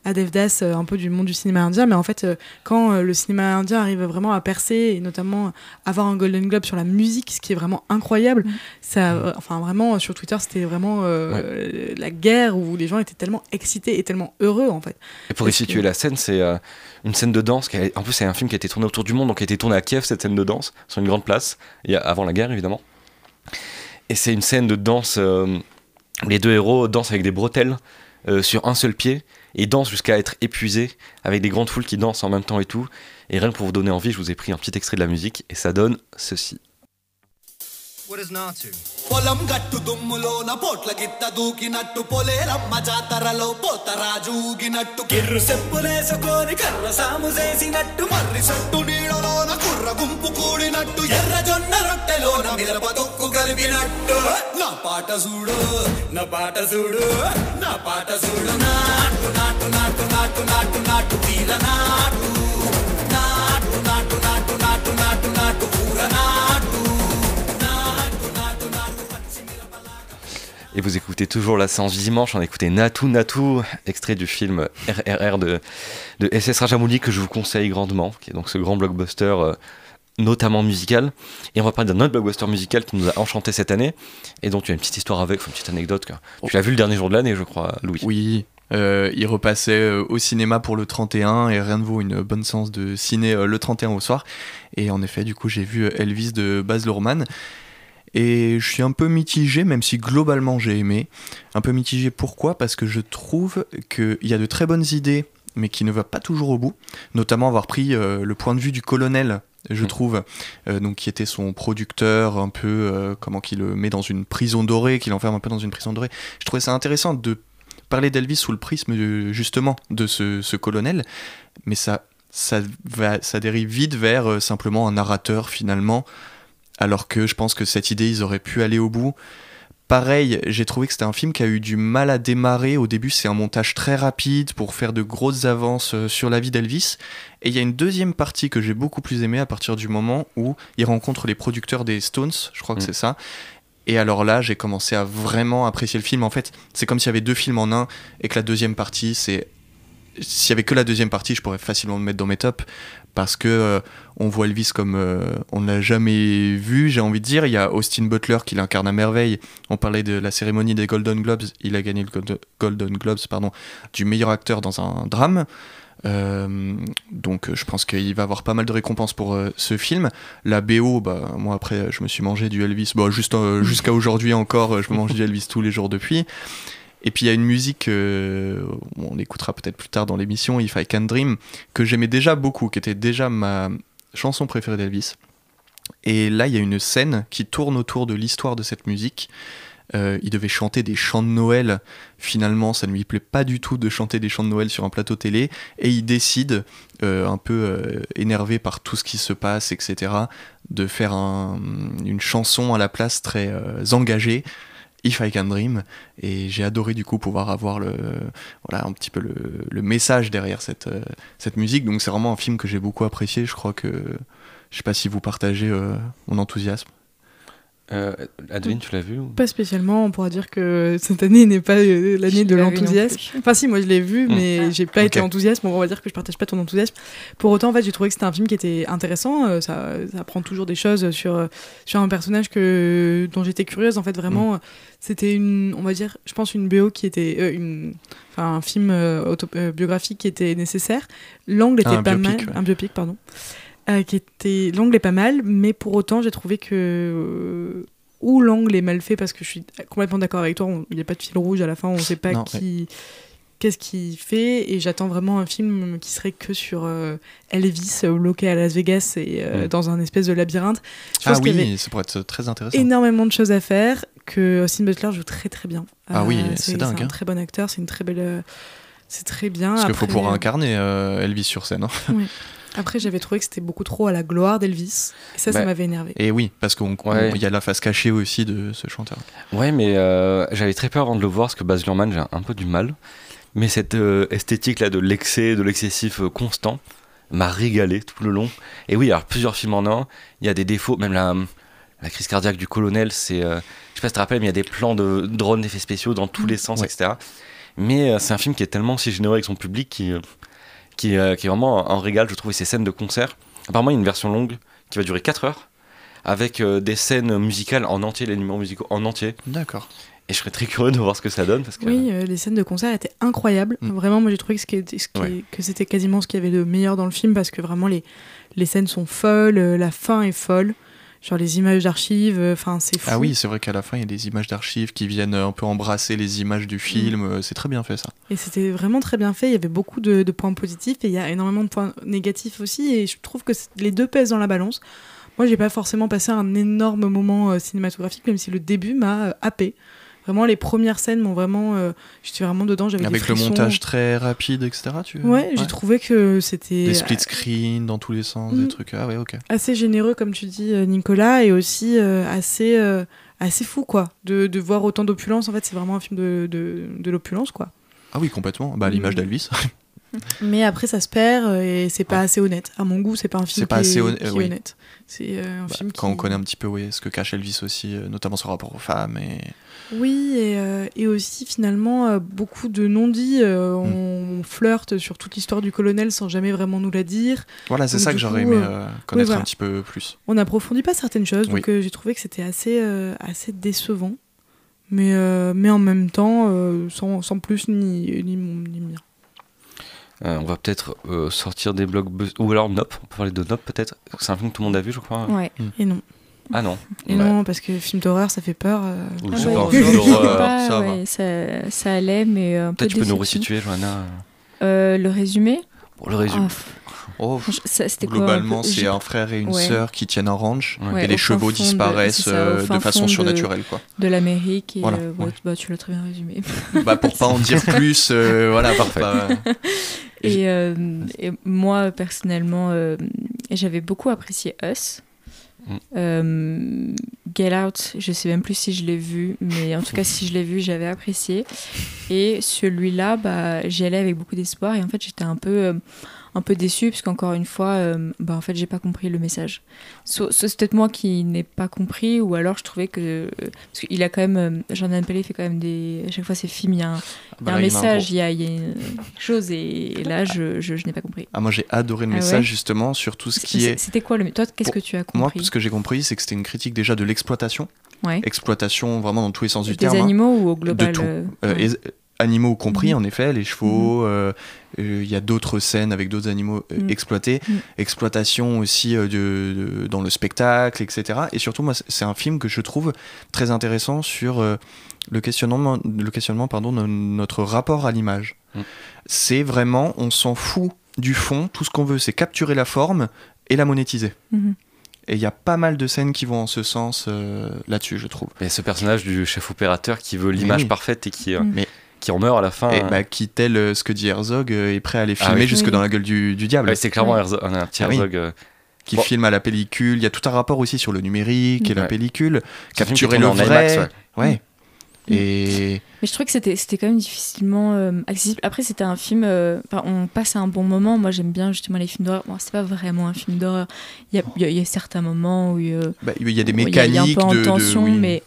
à- Devdas, euh, un peu du monde du cinéma indien. Mais en fait, euh, quand euh, le cinéma indien arrive vraiment à percer, et notamment avoir un Golden Globe sur la musique, ce qui est vraiment incroyable, Mhm. ça, enfin, vraiment, sur Twitter, c'était vraiment euh, la guerre où les gens étaient tellement excités et tellement heureux, en fait. Et pour que- resituer la scène, c'est euh, une scène de danse. Qui a- en plus, c'est un film qui a été tourné autour du monde, donc qui a été tourné à Kiev, cette scène de danse, sur une grande place, et avant la guerre évidemment. Et c'est une scène de danse euh, les deux héros dansent avec des bretelles euh, sur un seul pied et dansent jusqu'à être épuisés avec des grandes foules qui dansent en même temps et tout. Et rien que pour vous donner envie, je vous ai pris un petit extrait de la musique et ça donne ceci. What is not to? పొలం గట్టు దుమ్ములోన పోట్ల గిత్త దూకినట్టు పొలేరమ్మ జాతరలో పోతరాజు ఊగినట్టు కిర్రు చెప్పులేసుకొని కర్ర సాము చేసినట్టు మర్రి సట్టు నీడలోన కుర్ర గుంపు కూడినట్టు ఎర్ర జొన్న రొట్టెలోన మిరప తొక్కు కలిపినట్టు నా పాట చూడు నా పాట చూడు నా పాట చూడు నాటు నాటు నాటు నాటు నాటు నాటు వీర నాటు నాటు నాటు నాటు నాటు నాటు నాటు ఊర నాటు Et vous écoutez toujours la séance du dimanche, on a écouté Natu Natu, extrait du film RRR de, de SS Rajamouli que je vous conseille grandement, qui est donc ce grand blockbuster euh, notamment musical. Et on va parler d'un autre blockbuster musical qui nous a enchanté cette année et dont tu as une petite histoire avec, une petite anecdote. quoi. Tu l'as vu le dernier jour de l'année, je crois, Louis. Oui, euh, il repassait euh, au cinéma pour le 31 et rien ne vaut une bonne séance de ciné euh, le 31 au soir. Et en effet, du coup, j'ai vu Elvis de Baz Luhrmann. Et je suis un peu mitigé, même si globalement j'ai aimé. Un peu mitigé pourquoi? Parce que je trouve qu'il y a de très bonnes idées, mais qui ne va pas toujours au bout. Notamment avoir pris euh, le point de vue du colonel, je trouve, euh, donc qui était son producteur, un peu euh, comment qu'il le met dans une prison dorée, qu'il enferme un peu dans une prison dorée. Je trouvais ça intéressant de parler d'Elvis sous le prisme euh, justement de ce, ce colonel, mais ça, ça, va, ça dérive vite vers euh, simplement un narrateur finalement, alors que je pense que cette idée, ils auraient pu aller au bout. Pareil, j'ai trouvé que c'était un film qui a eu du mal à démarrer. Au début, c'est un montage très rapide pour faire de grosses avances euh, sur la vie d'Elvis. Et il y a une deuxième partie que j'ai beaucoup plus aimée à partir du moment où il rencontre les producteurs des Stones, je crois que Mm. c'est ça. Et alors là, j'ai commencé à vraiment apprécier le film. En fait, c'est comme s'il y avait deux films en un et que la deuxième partie, c'est. S'il y avait que la deuxième partie, je pourrais facilement le mettre dans mes tops parce que euh, on voit Elvis comme euh, on ne l'a jamais vu, j'ai envie de dire. Il y a Austin Butler qui l'incarne à merveille. On parlait de la cérémonie des Golden Globes. Il a gagné le Gold- Golden Globes pardon, du meilleur acteur dans un drame. Euh, donc je pense qu'il va avoir pas mal de récompenses pour euh, ce film. La BO, bah, moi après je me suis mangé du Elvis, bon, jusqu'à aujourd'hui encore, je me mange du Elvis tous les jours depuis. Et puis il y a une musique, euh, on l'écoutera peut-être plus tard dans l'émission, If I Can Dream, que j'aimais déjà beaucoup, qui était déjà ma chanson préférée d'Elvis. Et là il y a une scène qui tourne autour de l'histoire de cette musique. Euh, il devait chanter des chants de Noël. Finalement, ça ne lui plaît pas du tout de chanter des chants de Noël sur un plateau télé. Et il décide, euh, un peu énervé par tout ce qui se passe, etc., de faire un- une chanson à la place très engagée. If I Can Dream et j'ai adoré du coup pouvoir avoir le voilà un petit peu le, message derrière cette euh, cette musique. Donc c'est vraiment un film que j'ai beaucoup apprécié. Je crois que je sais pas si vous partagez euh, mon enthousiasme Euh, Adeline, tu l'as vu ou... Pas spécialement, on pourra dire que cette année n'est pas euh, l'année de l'enthousiasme. Enfin si, moi je l'ai vu, Mm. mais j'ai pas été enthousiaste, on va dire que je partage pas ton enthousiasme. Pour autant, en fait, j'ai trouvé que c'était un film qui était intéressant, euh, ça, ça apprend toujours des choses sur, euh, sur un personnage que, dont j'étais curieuse, en fait, vraiment, euh, c'était une, on va dire, je pense une BO qui était, euh, une, enfin un film euh, auto- euh, biographique qui était nécessaire. L'angle était Ah, un pas biopic, mal, ouais. un biopic, pardon. Euh, qui était l'angle est pas mal mais pour autant j'ai trouvé que euh, ou l'angle est mal fait parce que je suis complètement d'accord avec toi on- il n'y a pas de fil rouge à la fin on sait pas Non, qui qu'est-ce qu'il fait et j'attends vraiment un film qui serait que sur euh, Elvis bloqué à Las Vegas et euh, Mm. dans un espèce de labyrinthe je ah pense avait oui ça pourrait être très intéressant énormément de choses à faire que Austin Butler joue très très bien Ah oui, c'est dingue, un hein. très bon acteur c'est une très belle c'est très bien parce qu'il faut pouvoir incarner euh, Elvis sur scène hein. après j'avais trouvé que c'était beaucoup trop à la gloire d'Elvis et ça ça Bah, m'avait énervé et oui parce qu'il Ouais. y a la face cachée aussi de ce chanteur Ouais, mais euh, j'avais très peur avant de le voir parce que Baz Luhrmann, j'ai un peu du mal. Mais cette euh, esthétique là de l'excès, de l'excessif euh, constant, m'a régalé tout le long. Et oui, alors plusieurs films en un, il y a des défauts, même la, la crise cardiaque du colonel, c'est. euh, je sais pas si tu te rappelles, mais il y a des plans de drones d'effets spéciaux dans tous les sens, Ouais. etc. Mais euh, c'est un film qui est tellement si généreux avec son public qui, euh, qui, euh, qui est vraiment un régal, je trouve, et ces scènes de concert. Apparemment, il y a une version longue qui va durer 4 heures avec euh, des scènes musicales en entier, les numéros musicaux en entier. d'accord Et je serais très curieux de voir ce que ça donne parce que Oui, euh, les scènes de concert étaient incroyables. Mm. Vraiment, moi j'ai trouvé que, ce Ouais. c'était quasiment ce qu'il y avait de meilleur dans le film parce que vraiment les, les scènes sont folles, la fin est folle. Genre les images d'archives, euh, enfin c'est fou. ah oui c'est vrai qu'à la fin il y a des images d'archives qui viennent un peu embrasser les images du film Mm. euh, c'est très bien fait ça Et c'était vraiment très bien fait. Il y avait beaucoup de, de points positifs et il y a énormément de points négatifs aussi. Et je trouve que les deux pèsent dans la balance. Moi, j'ai pas forcément passé un énorme moment euh, cinématographique, même si le début m'a euh, happé. Vraiment, les premières scènes m'ont vraiment. euh, J'étais vraiment dedans. J'avais des avec le montage très rapide etc tu Ouais, j'ai trouvé que c'était. des split screen dans tous les sens Mm. des trucs ah ouais ok assez généreux comme tu dis euh, Nicolas et aussi euh, assez euh, assez fou quoi de, de voir autant d'opulence en fait c'est vraiment un film de, de, de l'opulence quoi ah oui complètement bah l'image Mm. d'Elvis mais après ça se perd et c'est pas assez honnête à mon goût c'est pas un film C'est pas qui, assez est, honn- qui est oui. honnête c'est euh, un Bah, film quand qui... on connaît un petit peu oui, ce que cache Elvis aussi, notamment son rapport aux femmes. Et... oui et, euh, et aussi finalement euh, beaucoup de non-dits euh, on flirte sur toute l'histoire du colonel sans jamais vraiment nous la dire Voilà, c'est ça que j'aurais aimé connaître voilà. un petit peu plus. on n'approfondit pas certaines choses, donc Oui. euh, j'ai trouvé que c'était assez, euh, assez décevant. Mais, euh, mais en même temps, euh, sans, sans plus ni, ni, ni bien. Euh, on va peut-être euh, sortir des blogs ou alors Nope. On peut parler de Nope peut-être. C'est un film que tout le monde a vu, je crois. Ouais. Et non. Ah non. Et Ouais. non, parce que film d'horreur, ça fait peur. euh. Ou Ah ouais, film d'horreur, pas, ça ouais, ça, ça allait, mais un peu Peut-être tu peux nous resituer, Johanna. Euh, le résumé Pour le résumé. Ah, Oh, quoi, un globalement, peu- c'est un frère et une Ouais. sœur qui tiennent un ranch Ouais, et les chevaux de- disparaissent euh, de façon surnaturelle. Quoi. de l'Amérique. Et Voilà, euh, bah, tu l'as très bien résumé. bah, pour pas en dire plus, euh, voilà, Parfait. Et, euh, et moi, personnellement, euh, j'avais beaucoup apprécié Us. Euh, Get Out, je sais même plus si je l'ai vu, mais en tout cas, si je l'ai vu, j'avais apprécié. Et celui-là, bah, j'y allais avec beaucoup d'espoir. Et en fait, j'étais un peu, euh, un peu déçue, parce qu'encore une fois, euh, bah, en fait, j'ai pas compris le message. So- so- c'est peut-être moi qui n'ai pas compris, ou alors je trouvais que. Parce qu'il a quand même. euh, Jordan Pelé fait quand même des. À chaque fois, ses films, il y a un, y a message, il y a, il y a une- chose, et, et là, je, je, je n'ai pas compris. Ah, moi j'ai adoré le Ah message ouais justement sur tout ce qui est. C'était quoi le. Toi, qu'est-ce que tu as compris Moi, ce que j'ai compris, c'est que c'était une critique déjà de l'exploitation. Ouais. Exploitation vraiment dans tous les sens du Des terme. hein. animaux ou au global De tout. euh, Euh, ouais. Animaux compris, Mhm. en effet, les chevaux. euh, euh, Il y a d'autres scènes avec d'autres animaux euh, Mhm. exploités. Mhm. Exploitation aussi euh, de, de- dans le spectacle, etc. Et surtout, moi, c'est- un film que je trouve très intéressant sur euh, le questionnement, le questionnement pardon, de notre rapport à l'image. Mhm. C'est vraiment, on s'en fout du fond. Tout ce qu'on veut, c'est capturer la forme et la monétiser. Mhm. Et il y a pas mal de scènes qui vont en ce sens euh, là-dessus, je trouve. Et ce personnage du chef opérateur qui veut l'image oui. parfaite et qui, euh, Mm. Mais- qui en meurt à la fin. Et euh. bah, qui, tel euh, ce que dit Herzog, euh, est prêt à les Ah filmer oui. jusque Oui. dans la gueule du, du diable. Ouais, c'est clairement. Herzog- un petit Ah. Herzog. euh, qui Bon. filme à la pellicule. Il y a tout un rapport aussi sur le numérique et la pellicule. Capturer le en vrai. IMAX, ouais. Ouais. Et Mais je trouvais que c'était c'était quand même difficilement euh, accessible. Après, c'était un film. euh, enfin, on passe un bon moment. Moi, j'aime bien justement les films d'horreur. Bon, c'est pas vraiment un film d'horreur. Il y a, il y a- il y a certains moments où. euh, bah, il y a des où il y a- un mécaniques peu en de- de. tension, oui. mais.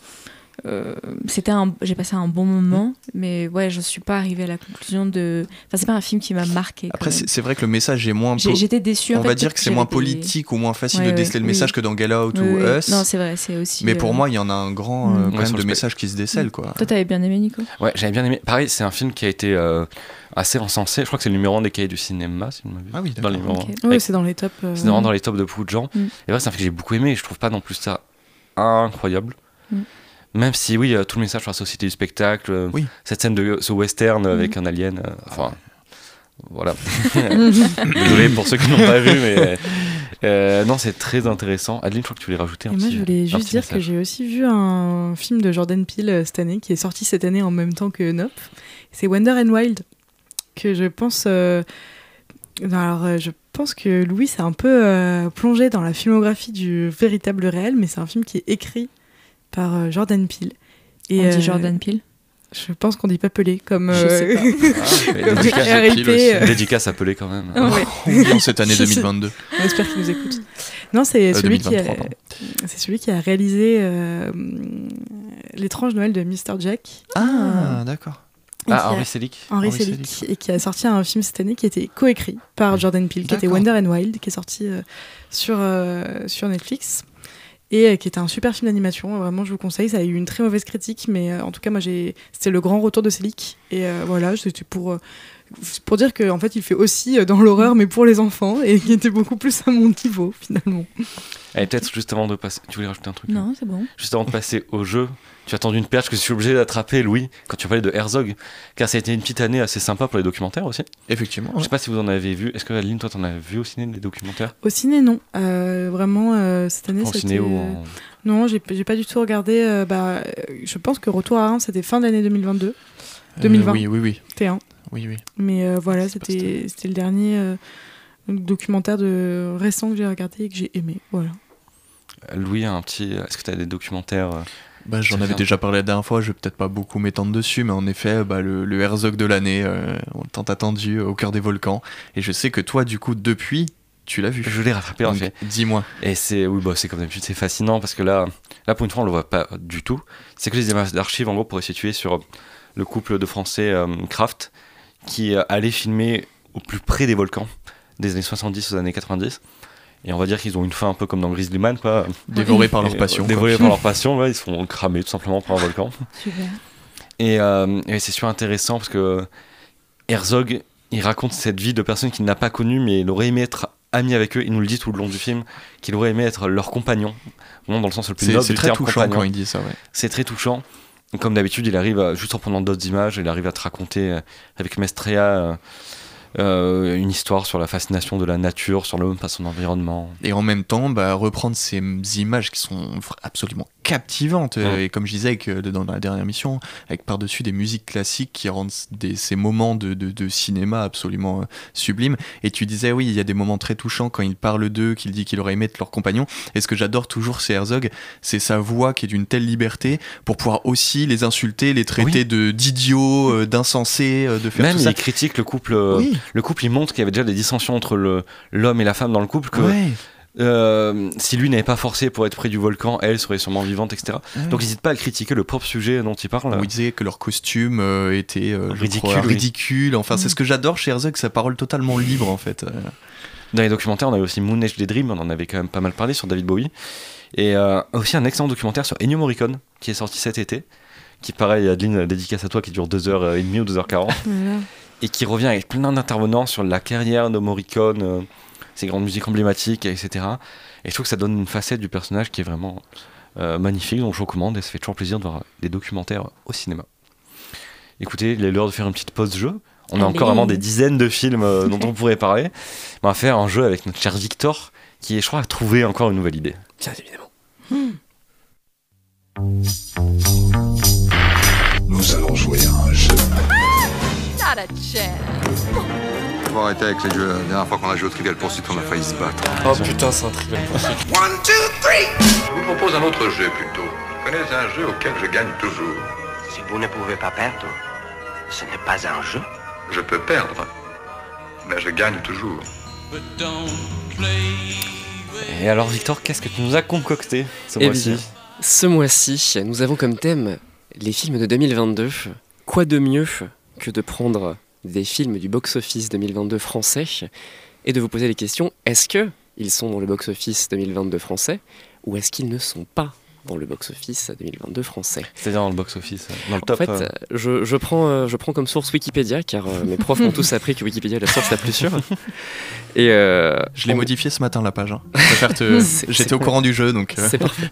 Euh, c'était un j'ai passé un bon moment mais ouais je suis pas arrivée à la conclusion de enfin c'est pas un film qui m'a marqué Après, c'est c'est vrai que le message est moins. Po- j'étais déçue, en On fait, va dire que c'est moins des- politique ou moins facile Ouais, de ouais, déceler le oui. message que dans Get Out Oui, ou oui. Us. non c'est vrai c'est aussi Mais pour euh, moi, il y en a un grand Mm. euh, Ouais, quand même de le message qui se décèle, quoi. toi t'avais bien aimé Nico? Ouais, j'avais bien aimé. Pareil, c'est un film qui a été euh, assez encensé. Je crois que c'est le numéro 1 des cahiers du cinéma, si je ne m'abuse. Ah oui, dans les c'est dans les tops. C'est vraiment dans les tops de beaucoup de gens. Mm. Et ouais, c'est un film que j'ai beaucoup aimé je trouve pas non plus ça incroyable. Même si, oui, euh, tout le message sur la société du spectacle, euh, Oui. cette scène de ce western Mm. avec un alien, euh, enfin, voilà. Désolé pour ceux qui n'ont pas vu, mais euh, non, c'est très intéressant. Adeline, je crois que tu voulais rajouter un Et moi, petit je voulais juste dire que j'ai aussi vu un film de Jordan Peele euh, cette année, qui est sorti cette année en même temps que Nope. C'est Wonder and Wild, que je pense. euh, Alors, euh, je pense que Louis s'est un peu euh, plongé dans la filmographie du véritable réel, mais c'est un film qui est écrit par euh, Jordan Peele. on euh, dit Jordan Peele Je pense qu'on dit pas Pelé, comme. Je sais euh, Ah, comme dédicace à RIP, Peele aussi. euh, Dédicace appelée quand même. Ouais. Dans cette année 2022. On espère qu'il nous écoute. Non, c'est Euh, celui, qui a- 2023, pardon. c'est celui qui a réalisé euh, L'étrange Noël de Mr. Jack. Ah, d'accord. Et Ah, Henri Selick. Henri Selick, et qui a sorti un film cette année qui était coécrit par Jordan Peele, qui était. Wonder and Wild, qui est sorti euh, sur, euh, sur Netflix. Et euh, qui était un super film d'animation, vraiment je vous conseille. Ça a eu une très mauvaise critique, mais euh, en tout cas, moi j'ai. C'était le grand retour de Selick. Et euh, voilà, c'était pour, pour dire qu'en fait il fait aussi euh, dans l'horreur, mais pour les enfants, et qui était beaucoup plus à mon niveau finalement. Et peut-être juste avant de passer. Tu voulais rajouter un truc non c'est bon Juste avant de passer au jeu, tu as tendu une perche que je suis obligé d'attraper, Louis, quand tu parlais de Herzog, car ça a été une petite année assez sympa pour les documentaires aussi. Effectivement. Je sais pas si vous en avez vu. Est-ce que Adeline, toi, t'en as vu au ciné des documentaires? Au ciné, non. Euh, vraiment, euh, cette année, Au c'était... ciné ou en... Non, j'ai pas du tout regardé. euh, bah, je pense que Retour à Reims, c'était fin d'année 2022. 2020. Euh, oui, oui, oui. T1. Oui, oui. Mais euh, voilà, c'était c'était le dernier euh, documentaire de récent que j'ai regardé et que j'ai aimé. Voilà. Louis, un petit. Est-ce que tu as des documentaires euh, Bah, J'en avais déjà parlé la dernière fois, je vais peut-être pas beaucoup m'étendre dessus, mais en effet, bah, le, le Herzog de l'année, euh, tant attendu, euh, au cœur des volcans. Et je sais que toi, du coup, depuis, tu l'as vu. Je l'ai rattrapé en fait. Dis-moi. Et c'est oui, bah, c'est comme d'habitude, c'est fascinant parce que là, là pour une fois, on le voit pas du tout. C'est que les images d'archives, en gros, pour situer sur le couple de Français euh, Kraft qui euh, allait filmer au plus près des volcans des années 70 aux années 90. Et on va dire qu'ils ont une fin un peu comme dans Grizzly Man, quoi. Dévorés par leur passion, euh, quoi. Dévorés par leur passion, ouais, ils sont cramés tout simplement par un volcan. super Et, euh, et c'est super intéressant parce que Herzog, il raconte cette vie de personnes qu'il n'a pas connues, mais il aurait aimé être ami avec eux. Il nous le dit tout le long du film, qu'il aurait aimé être leur compagnon, vraiment dans le sens le plus noble c'est très terme touchant compagnon. quand il dit ça, ouais. C'est très touchant. Comme d'habitude, il arrive, à- juste en prenant d'autres images, il arrive à te raconter euh, avec Mestrea euh, euh, une histoire sur la fascination de la nature, sur l'homme, par son environnement. Et en même temps, bah, reprendre ces images qui sont absolument captivantes. Ouais. Et comme je disais avec, euh, dans la dernière mission, avec par-dessus des musiques classiques qui rendent des, ces moments de, de- de cinéma absolument euh, sublimes. Et tu disais, oui, il y a des moments très touchants quand il parle d'eux, qu'il dit qu'il aurait aimé être leur compagnon. Et ce que j'adore toujours chez Herzog, c'est sa voix qui est d'une telle liberté pour pouvoir aussi les insulter, les traiter de d'idiots, euh, d'insensés, euh, de faire Même tout ça. il critique le couple. Oui. Le couple, il montre qu'il y avait déjà des dissensions entre l'homme et la femme dans le couple. Que Ouais. Euh, si lui n'avait pas forcé pour être près du volcan, elle serait sûrement vivante, etc. Ouais. Donc n'hésite pas à critiquer le propre sujet dont il parle. Où il disait que leur costume euh, était euh, Ridicule, crois, oui. ridicule. Enfin, c'est Mm. ce que j'adore chez Herzog, sa parole totalement libre en fait. Euh, Dans les documentaires, on avait aussi Moon Age des Dreams, on en avait quand même pas mal parlé sur David Bowie. Et euh, aussi un excellent documentaire sur Ennio Morricone, qui est sorti cet été. Qui, pareil, Adeline, dédicace à toi, qui dure 2h30 ou 2h40. Voilà. et qui revient avec plein d'intervenants sur la carrière de Morricone, euh, ses grandes musiques emblématiques, etc. Et je trouve que ça donne une facette du personnage qui est vraiment euh, magnifique, donc je recommande et ça fait toujours plaisir de voir des documentaires au cinéma. Écoutez, il est l'heure de faire une petite pause jeu. On a encore vraiment des dizaines de films euh, dont on pourrait parler. On va faire un jeu avec notre cher Victor, qui, je crois, a trouvé encore une nouvelle idée. Bien évidemment. Nous allons jouer à un jeu. Not a chance. Faut arrêter avec les jeux. La dernière fois qu'on a joué au Trivial Pursuit, on a failli se battre. Oh putain, c'est un trivial One, two, three. Je vous propose un autre jeu plutôt. Vous connaissez un jeu auquel je gagne toujours Si vous ne pouvez pas perdre, ce n'est pas un jeu. Je peux perdre, mais je gagne toujours. But don't play Et alors, Victor, qu'est-ce que tu nous as concocté ce Eh mois-ci ce mois-ci, nous avons comme thème les films de 2022. Quoi de mieux que de prendre des films du box-office 2022 français et de vous poser les questions est-ce que ils sont dans le box-office 2022 français ou est-ce qu'ils ne sont pas dans le box-office 2022 français C'est-à-dire dans le box-office, dans le top. En fait, euh, je, je prends, euh, je prends comme source Wikipédia, car euh, mes profs m'ont tous appris que Wikipédia est la source la plus sûre. Et euh, Je l'ai en- modifié ce matin la page. hein. Te- J'étais au pas- courant du jeu donc. euh, C'est parfait.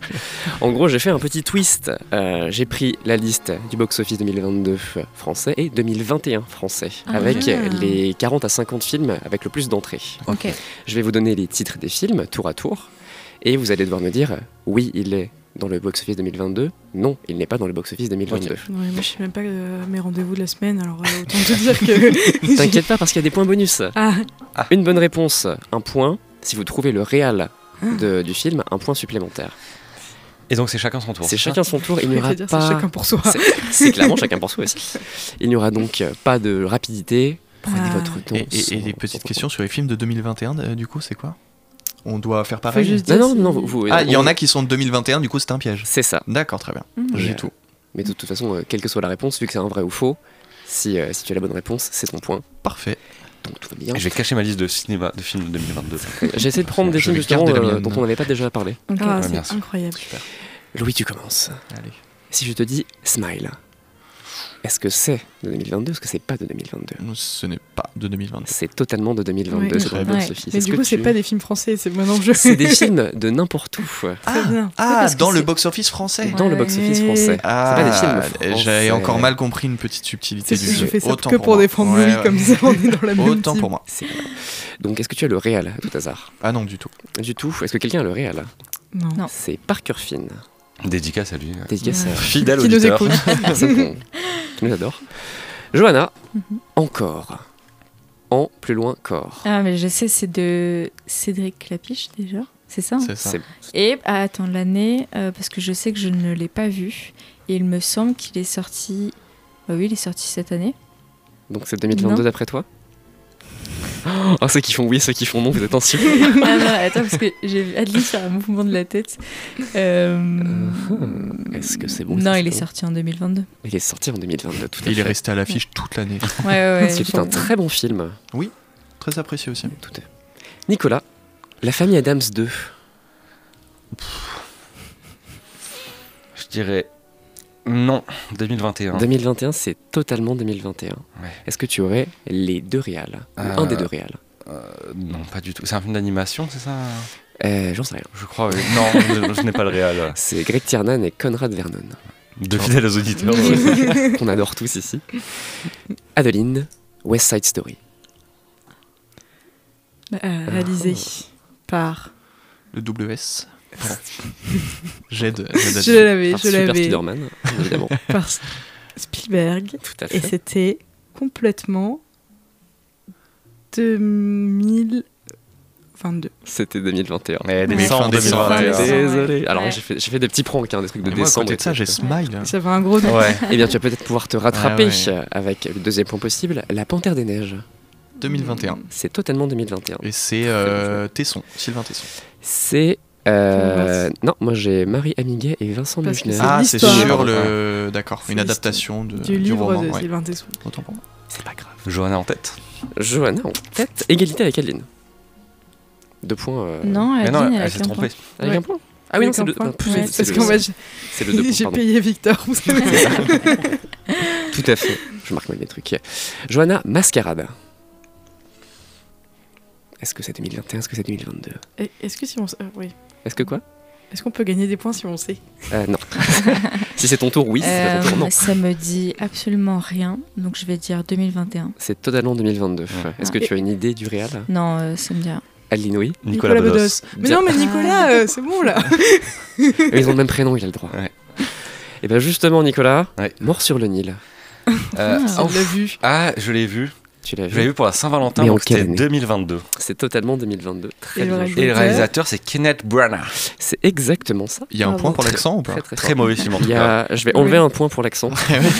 En gros, j'ai fait un petit twist. Euh, j'ai pris la liste du box-office 2022 français et 2021 français, Ah. avec les 40 à 50 films avec le plus d'entrées. Ok. Je vais vous donner les titres des films, tour à tour, et vous allez devoir me dire oui, il est dans le box-office 2022, non, il n'est pas dans le box-office 2022. Ouais, moi, je sais même pas euh, mes rendez-vous de la semaine, alors euh, autant te dire que. T'inquiète pas parce qu'il y a des points bonus. Ah, Une bonne réponse, un point. Si vous trouvez le réal de- du film, un point supplémentaire. Et donc, c'est chacun son tour. C'est chacun son tour. Il n'y aura dire, c'est pas. chacun pour soi. C'est- clairement chacun pour soi aussi. Il n'y aura donc pas de rapidité. Prenez Ah. votre temps. Et, et- et sans- des petites questions sur les films de 2021, euh, du coup, c'est quoi? On doit faire Faut pareil juste Non, dire non, non, vous, Ah, il y en a qui sont de 2021, du coup, c'est un piège. C'est ça. D'accord, très bien. Mhm. J'ai Mais, tout. Mais de toute façon, euh, quelle que soit la réponse, vu que c'est un vrai ou faux, si, euh, si tu as la bonne réponse, c'est ton point. Parfait. Donc tout va bien. Je vais cacher ma liste de cinéma, de films de 2022. J'ai essayé de prendre des films justement euh, dont on n'avait pas déjà parlé. Ah, Ouais, c'est incroyable. Louis, tu commences. Allez. Si je te dis Smile, est-ce que c'est de 2022 ou est-ce que c'est pas de 2022 Ce n'est pas de 2022. C'est totalement de 2022, Ouais. c'est dans le Très Ouais. box-office. Mais Est-ce du que coup, c'est tu- pas des films français, c'est maintenant le jeu. C'est des films de n'importe où. Bien. Ah, parce que dans le box-office français Dans le box-office français. Ah, c'est pas des films français. J'avais encore mal compris une petite subtilité C'est du je jeu. fais ça Autant que pour, moi. défendre Ouais, Louis, ouais. comme ça on est dans la même Autant team. pour moi. Donc, est-ce que tu as le réel à tout hasard? Ah non, du tout. Du tout. Est-ce que quelqu'un a le réel Non. Non. C'est Parker Finn. Dédicace à lui. Dédicace à Fidèle Qui nous auditeur. écoute. personne qu'on- qui nous adore. Johanna, Mhm. encore. En plus loin, corps. Ah, mais je sais, c'est de Cédric Clapiche déjà. C'est ça hein C'est ça. Et ah, attends, l'année, euh, parce que je sais que je ne l'ai pas vu. Et il me semble qu'il est sorti. Bah oui, il est sorti cette année. Donc c'est 2022 Non. d'après toi? Oh, ceux qui font oui, ceux qui font non, vous êtes anciens. ah non, attends, parce que j'ai vu Adeline faire un mouvement de la tête. Euh, Est-ce que c'est bon Non, il est c'est sorti en 2022. bon Il est sorti en 2022, tout à Il est resté à l'affiche toute l'année. Ouais, ouais. C'était un très bon film. Très apprécié aussi. Tout est- Nicolas, La famille Adams 2. Je dirais non, 2021. 2021, c'est totalement 2021. Ouais. Est-ce que tu aurais les deux réals Euh, Un des deux réals Euh, non, pas du tout. C'est un film d'animation, c'est ça? Euh, J'en sais rien. Je crois. oui. Non, je, je n'ai pas le réel. C'est Greg Tiernan et Conrad Vernon. De fidèles auditeurs. qu'on adore tous ici. Adeline, West Side Story. Euh, réalisé par. Le WS. J'aide. à Je l'avais, je Super l'avais. Spider-Man, évidemment. Par Spielberg. Tout à Et fait. c'était complètement 2022. C'était 2021. Mais Mais décembre fin décembre, 2021. ouais. Désolé. Alors Ouais. j'ai fait, j'ai fait des petits pranks, hein, des trucs de Et moi, à décembre. côté de ça, et j'ai. Smile. Ça fait un gros nom. Ouais. Eh bien, tu vas peut-être pouvoir te rattraper Ah ouais. avec le deuxième point possible, La Panthère des Neiges. 2021. C'est totalement 2021. Et c'est euh, Tesson, Sylvain Tesson. C'est. Euh, non, moi j'ai Marie Amiguet et Vincent que. C'est Ah, c'est sur le. D'accord, une adaptation de, Du livre roman. de ouais. Sylvain Tesson. Autant pour moi. C'est pas grave. Johanna en tête. Johanna en tête. Égalité avec Adeline. Deux points. euh, Non, Mais Adeline, non, elle, elle a s'est trompée. point. Avec Ouais. un point Ah oui, non, c'est un le. point. non, plus, Ouais, c'est Parce deux points, j'ai payé Victor, vous savez. Tout à fait. Je marque mal mes trucs. Johanna, Mascarade. Est-ce que c'est 2021 Est-ce que c'est 2022 Et Est-ce que si on. euh, oui. Est-ce que quoi? Est-ce qu'on peut gagner des points si on sait? Euh, Non. si c'est ton tour, oui. Pas ton tour, non. Euh, ça me dit absolument rien, donc je vais dire 2021. C'est totalement 2022. Est-ce que Et- tu as une idée du réel? Non, euh, ça me dit rien. Adeline, oui Nicolas, Bedos. Mais non, mais Nicolas, euh, c'est bon là. Ils ont le même prénom, il a le droit. Ouais. Et bien justement, Nicolas, Ouais. mort sur le Nil. Euh, On ouf. l'a vu. Ah, je l'ai vu. Tu l'as Je l'ai vu pour la Saint-Valentin, donc c'était quelle année 2022. C'est totalement 2022. Très Et le bien joué. Et le réalisateur, c'est Kenneth Branagh. C'est exactement ça. Il y a un point pour l'accent ou pas Très, très, Très fort. mauvais film en Il tout y cas. a... Je vais enlever Oui. un point pour l'accent.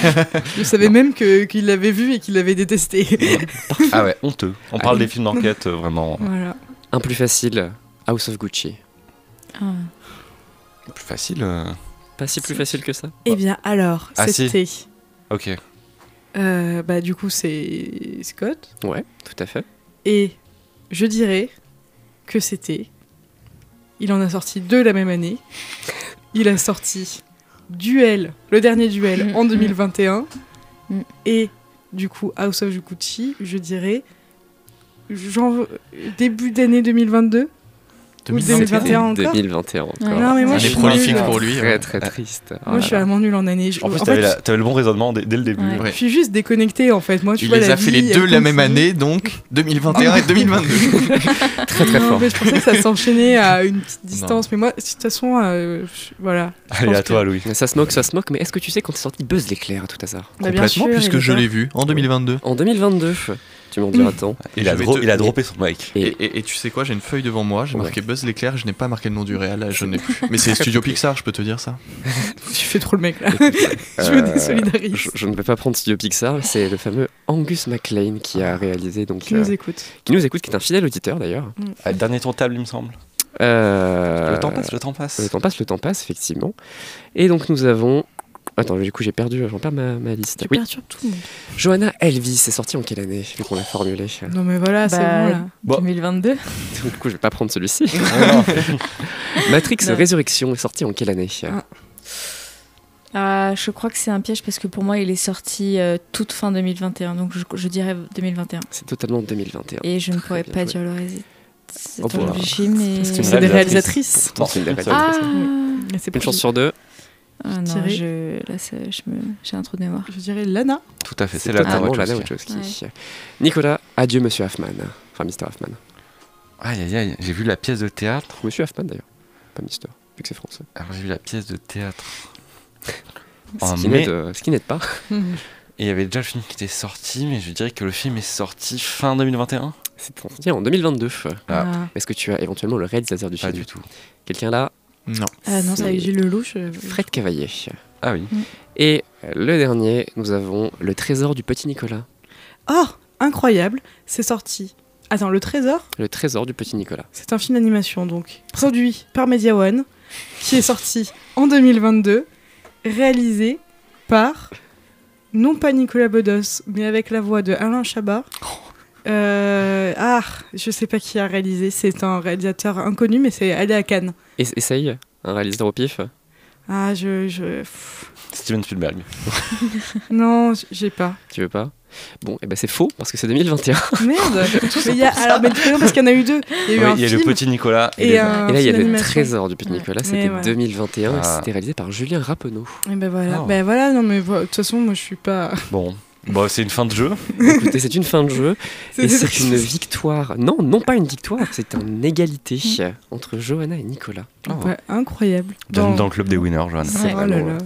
Je savais même qu'il l'avait vu et qu'il l'avait détesté. Ah ouais, honteux. On parle Allez. des films d'enquête, euh, vraiment. voilà. Un plus facile, House of Gucci. Ah. Plus facile. euh, Pas si plus facile que ça. Eh bien, alors, Ah, si. c'était. Ok. Euh, bah, du coup, c'est Scott. Ouais, tout à fait. Et je dirais que c'était. Il en a sorti deux la même année. Il a sorti Duel, le dernier duel en 2021. Mm. Et du coup, House of Gucci, je dirais. Genre, début d'année 2022 Ou 2021 encore 2021 encore. Non, mais moi, je suis prolifique nulle. pour lui. Très ouais. très triste. Moi, je suis vraiment nulle en année. En plus, t'avais fait, la- t'avais le bon raisonnement dès, dès le début. Ouais. Ouais. je suis juste déconnectée en fait. Moi, tu Il vois, les la a fait vie, les deux la même année, donc 2021 et 2022. Très très Non, fort. mais je pensais que ça s'enchaînait à une petite distance. Mais moi, de toute façon, euh, je- voilà. Je Allez, à toi, Louis. Ça se moque, ça se moque, mais est-ce que tu sais quand est sorti Buzz l'éclair à tout hasard Bah, bien Complètement, puisque je l'ai vu en 2022. En 2022, tu m'en diras tant. Il a, dro- te- il a droppé son mic. Et, et- et tu sais quoi, j'ai une feuille devant moi, j'ai Ouais. marqué Buzz l'éclair, je n'ai pas marqué le nom du réel, je n'ai plus. Mais c'est Studio Pixar, je peux te dire ça. Tu fais trop le mec là. je Euh, me désolidarise. Je, je ne peux pas prendre Studio Pixar, c'est le fameux Angus MacLean qui a réalisé donc Qui euh, nous écoute. qui nous écoute, qui est un fidèle auditeur d'ailleurs. Ah, dernier tour de table, il me semble. Euh, Le temps passe, le temps passe. Le temps passe, le temps passe, effectivement. Et donc nous avons. Attends, du coup j'ai perdu, j'en perds ma, ma liste. Tu Oui, perturbes tout le monde. Johanna Elvis, c'est sorti en quelle année Vu qu'on l'a formulé. Non, mais voilà, c'est Bah, bon là. Bon. 2022. Du coup je vais pas prendre celui-ci. Matrix Non. Résurrection est sorti en quelle année Ah. Ah, je crois que c'est un piège parce que pour moi, il est sorti euh, toute fin 2021. Donc je, je dirais 2021. C'est totalement 2021. Et je ne pourrais pas joué. dire le résultat. Oh, bah. mais. Parce que Une c'est des réalisatrice. réalisatrices. Pourtant, c'est une des Ah, c'est Une chance sur deux. Ah non, dirais- je, là, ça- je me- j'ai un trou de mémoire. Je dirais Lana. Tout à fait, c'est C'est la totalement Wachowski. Lana Wachowski. Nicolas, adieu Monsieur Hoffman. Enfin, Mr. Hoffman. Aïe aïe aïe, j'ai vu la pièce de théâtre. Monsieur Hoffman d'ailleurs. Pas Mister, vu que c'est français. Alors j'ai vu la pièce de théâtre. Ce En qui mai. n'aide euh, ce qui n'aide pas. Et il y avait déjà le film qui était sorti, mais je dirais que le film est sorti fin 2021. C'est sorti en 2022. Ah. Ah. Est-ce que tu as éventuellement le réalisateur du Pas film? du tout. Quelqu'un là? Non. Ah non, c'est avec Gilles Lelouch. euh, Fred Cavaillé. Ah oui. Et euh, le dernier, nous avons Le Trésor du Petit Nicolas. Oh, incroyable. C'est sorti. Attends, Le Trésor, Le Trésor du Petit Nicolas. c'est un film d'animation donc. Produit par Media One, qui est sorti en 2022. Réalisé par. Non pas Nicolas Bedos, mais avec la voix de Alain Chabat. Euh, ah, je sais pas qui a réalisé. C'est un réalisateur inconnu, mais c'est allé à Cannes. Es- Essaye, un réalisateur au pif. Ah, je. Steven Spielberg. Non, j'ai pas. Tu veux pas? Bon, et ben c'est faux parce que c'est 2021. Merde Mais il y a... Alors, mais non, parce qu'il y en a eu deux. Il y a eu Oui, un il y a le petit Nicolas et les- un et là, il y a le. Trésor du Petit Ouais. Nicolas. C'était voilà. 2021 et Ah. c'était réalisé par Julien Rappeneau. Et ben voilà. Oh. Ben voilà, non mais de toute façon, moi je suis pas. Bon, bon c'est une fin de jeu. Écoutez, c'est une fin de jeu et C'est- une victoire. Non, non pas une victoire, c'est une égalité entre Johanna et Nicolas. Oh. Ouais, incroyable. Bienvenue dans le club des winners. Ouais. Oh là là.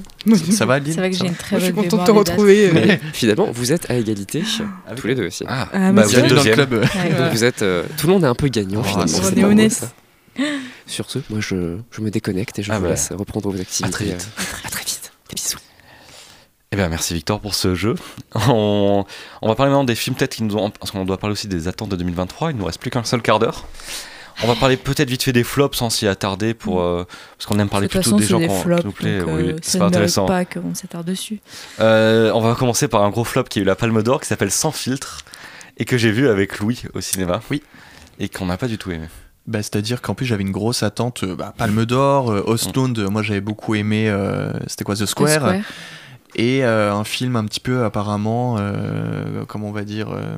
Ça va, Lynn C'est vrai que j'ai une très Moi, je suis bonne contente de te retrouver. Mais finalement, vous êtes à égalité, tous les deux aussi. Ah, Ah, bah, mais vous êtes Bienvenue dans le deuxième. club. Ouais. Donc vous êtes, euh, tout le monde est un peu gagnant Oh, finalement. bon. pas honnête. Sur ce, moi je, je me déconnecte et je Ah vous bah, laisse reprendre vos activités. très vite. euh, À très vite. Des bisous. Eh bien, merci Victor pour ce jeu. On, on va parler maintenant des films peut-être qui nous ont... Parce qu'on doit parler aussi des attentes de 2023. Il nous reste plus qu'un seul quart d'heure. On va parler peut-être vite fait des flops sans s'y attarder pour, euh, parce qu'on aime parler De toute plutôt façon, des gens des flops, qui nous plaît. donc, oui, euh, c'est pas intéressant. pas qu'on s'attarde dessus. Euh, on va commencer par un gros flop qui a eu la Palme d'Or qui s'appelle Sans filtre et que j'ai vu avec Louis au cinéma. Oui. Et qu'on n'a pas du tout aimé. Bah, C'est-à-dire qu'en plus j'avais une grosse attente, bah, Palme d'Or, Ostland, euh, moi j'avais beaucoup aimé, euh, c'était quoi The Square, Le Square. Et euh, un film un petit peu apparemment, euh, comment on va dire, euh,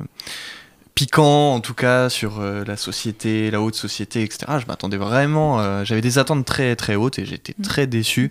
piquant en tout cas sur euh, la société, la haute société, etc. Je m'attendais vraiment, euh, j'avais des attentes très très hautes et j'étais Mm. très déçu.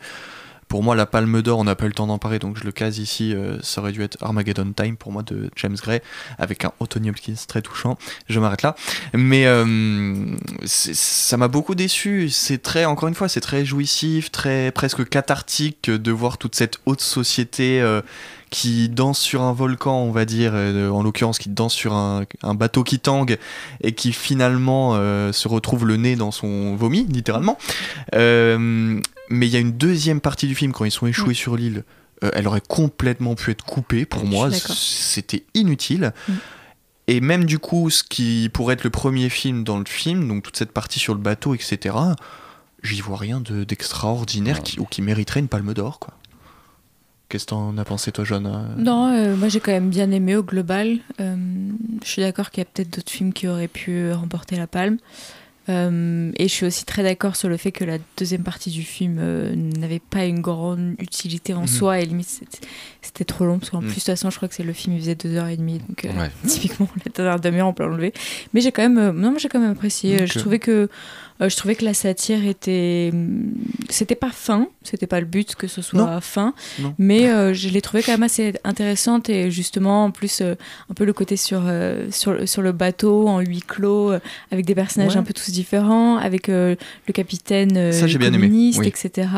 Pour moi, la Palme d'Or, on n'a pas eu le temps d'en parler, donc je le case ici. euh, ça aurait dû être Armageddon Time pour moi de James Gray, avec un Anthony Hopkins très touchant. Je m'arrête là. Mais euh, ça m'a beaucoup déçu. C'est très, encore une fois, c'est très jouissif, très presque cathartique de voir toute cette haute société euh, qui danse sur un volcan, on va dire, euh, en l'occurrence qui danse sur un, un bateau qui tangue et qui finalement euh, se retrouve le nez dans son vomi, littéralement. Euh, mais il y a une deuxième partie du film quand ils sont échoués sur l'île. euh, elle aurait complètement pu être coupée pour Je moi. C'était inutile. Mm. Et même du coup, ce qui pourrait être le premier film dans le film, donc toute cette partie sur le bateau, etc., j'y vois rien de- d'extraordinaire qui, ou qui mériterait une palme d'or. quoi. Qu'est-ce que t'en as pensé, toi, Johanna? Non, euh, moi j'ai quand même bien aimé au global. Euh, je suis d'accord qu'il y a peut-être d'autres films qui auraient pu remporter la palme. Euh, et je suis aussi très d'accord sur le fait que la deuxième partie du film euh, n'avait pas une grande utilité en Mhm. soi et limite c'était- trop long parce qu'en Mhm. plus de toute façon je crois que c'est le film il faisait deux heures et demie donc euh, Ouais. typiquement la dernière demi-heure on peut l'enlever mais j'ai quand même euh, non moi j'ai quand même apprécié je trouvais que je trouvais que la satire était hum, c'était pas fin c'était pas le but que ce soit Non. fin Non. mais euh, je l'ai trouvé quand même assez intéressante et justement en plus euh, un peu le côté sur, euh, sur, sur le bateau en huis clos euh, avec des personnages Ouais. un peu tous différents avec euh, le capitaine euh, Ça, j'ai bien aimé, communiste oui. etc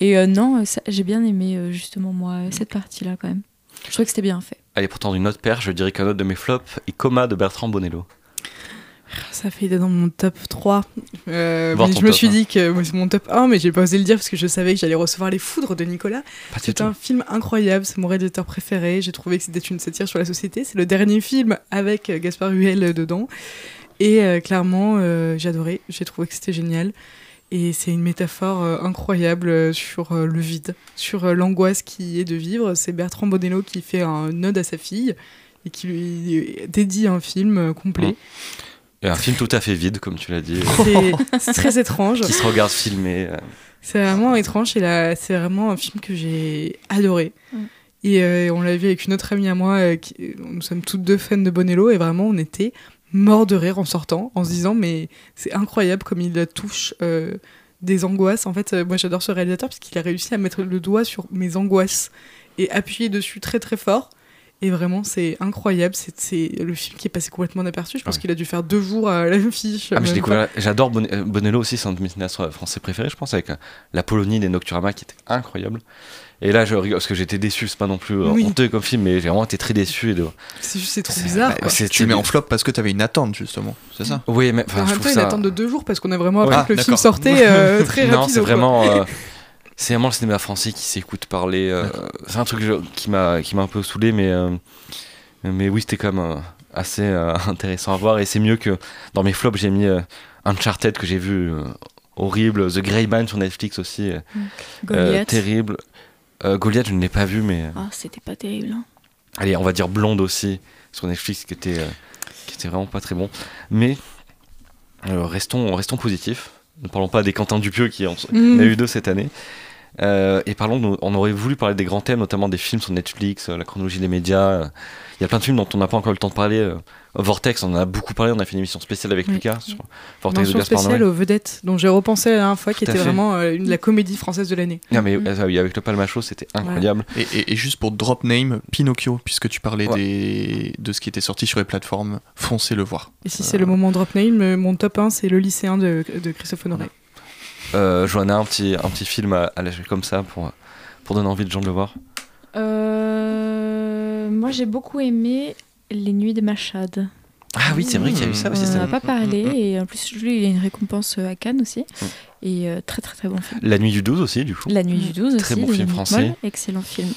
et euh, non euh, ça, j'ai bien aimé euh, justement moi cette partie là quand même je trouvais que c'était bien fait Allez, pourtant d'une autre paire, je dirais qu'un autre de mes flops est Coma de Bertrand Bonello. Ça fait dans mon top 3. Euh, mais je me suis dit que c'est mon top 1, mais j'ai pas osé le dire parce que je savais que j'allais recevoir les foudres de Nicolas. C'est un film incroyable, c'est mon réalisateur préféré. J'ai trouvé que c'était une satire sur la société. C'est le dernier film avec Gaspard Huel dedans. Et euh, clairement, euh, j'ai adoré. J'ai trouvé que c'était génial. Et c'est une métaphore euh, incroyable sur euh, le vide, sur euh, l'angoisse qui est de vivre. C'est Bertrand Bonello qui fait un ode à sa fille et qui lui dédie un film complet. Et un film tout à fait vide, comme tu l'as dit, C'est- C'est très étrange. qui se regarde filmer. euh, C'est vraiment étrange et c'est vraiment un film que j'ai adoré. Mm. Et euh, on l'a vu avec une autre amie à moi, euh, qui, nous sommes toutes deux fans de Bonello et vraiment on était morts de rire en sortant, en se disant mais c'est incroyable comme il touche euh, des angoisses. En fait, euh, moi j'adore ce réalisateur parce qu'il a réussi à mettre le doigt sur mes angoisses et appuyer dessus très très fort. Et vraiment, c'est incroyable. C'est c'est le film qui est passé complètement inaperçu. Je pense Ouais. qu'il a dû faire deux jours à l'affiche. Ah, J'adore Bon- euh, Bonello aussi, c'est un de mes cinéastes français préférés, je pense, avec euh, La Polonie des Nocturama qui était incroyable. Et là, je rigole parce que j'étais déçu, c'est pas non plus euh, Oui. honteux comme film, mais j'ai vraiment été très déçu. De... C'est juste- c'est trop bizarre. bah, Tu le mets en flop parce que t'avais une attente, justement. C'est ça? Oui, mais enfin, en même temps, ça. attend de deux jours parce qu'on a vraiment Ouais. appris Ah, que le film sortait euh, très rapide. non, c'est vraiment, euh, c'est vraiment le cinéma français qui s'écoute parler. euh, c'est un truc qui m'a, qui m'a un peu saoulé, mais, euh, mais oui, c'était quand même euh, assez intéressant à voir. Et c'est mieux que dans mes flops, j'ai mis Uncharted que j'ai vu horrible, The Grey Man sur Netflix aussi, euh, Goliath terrible. Goliath, je ne l'ai pas vu, mais ah c'était pas terrible hein. allez, on va dire Blonde aussi sur Netflix qui était, qui était vraiment pas très bon. Mais restons, restons positifs. Ne parlons pas des Quentin Dupieux qui en on a eu deux cette année. Euh, et parlons, de- on aurait voulu parler des grands thèmes, notamment des films sur Netflix, euh, la chronologie des médias. euh. Il y a plein de films dont on n'a pas encore eu le temps de parler. Vortex, on en a beaucoup parlé. On a fait une émission spéciale avec Oui. Lucas sur Vortex mention de Gaspard spéciale Noé. aux vedettes dont j'ai repensé la dernière fois, qui était fait. vraiment euh, une la comédie française de l'année. Non, mais euh, oui, avec le Palmacho, c'était incroyable. Et, et- et juste pour drop name, Pinocchio, puisque tu parlais Ouais. des, de ce qui était sorti sur les plateformes, foncez le voir. Et si c'est le moment drop name, mon top 1, c'est Le lycéen de, de Christophe Honoré. Johanna, un petit, un petit film à, à lâcher comme ça pour, pour donner envie de gens de le voir. Euh, moi j'ai beaucoup aimé Les Nuits de Machad Ah oui, c'est vrai qu'il y a eu ça aussi. on n'en a pas parlé et en plus lui il a une récompense euh, à Cannes aussi et euh, très très très bon film La nuit du 12 aussi, du coup. La Nuit du 12 Très aussi bon de film français. Excellent film Euh,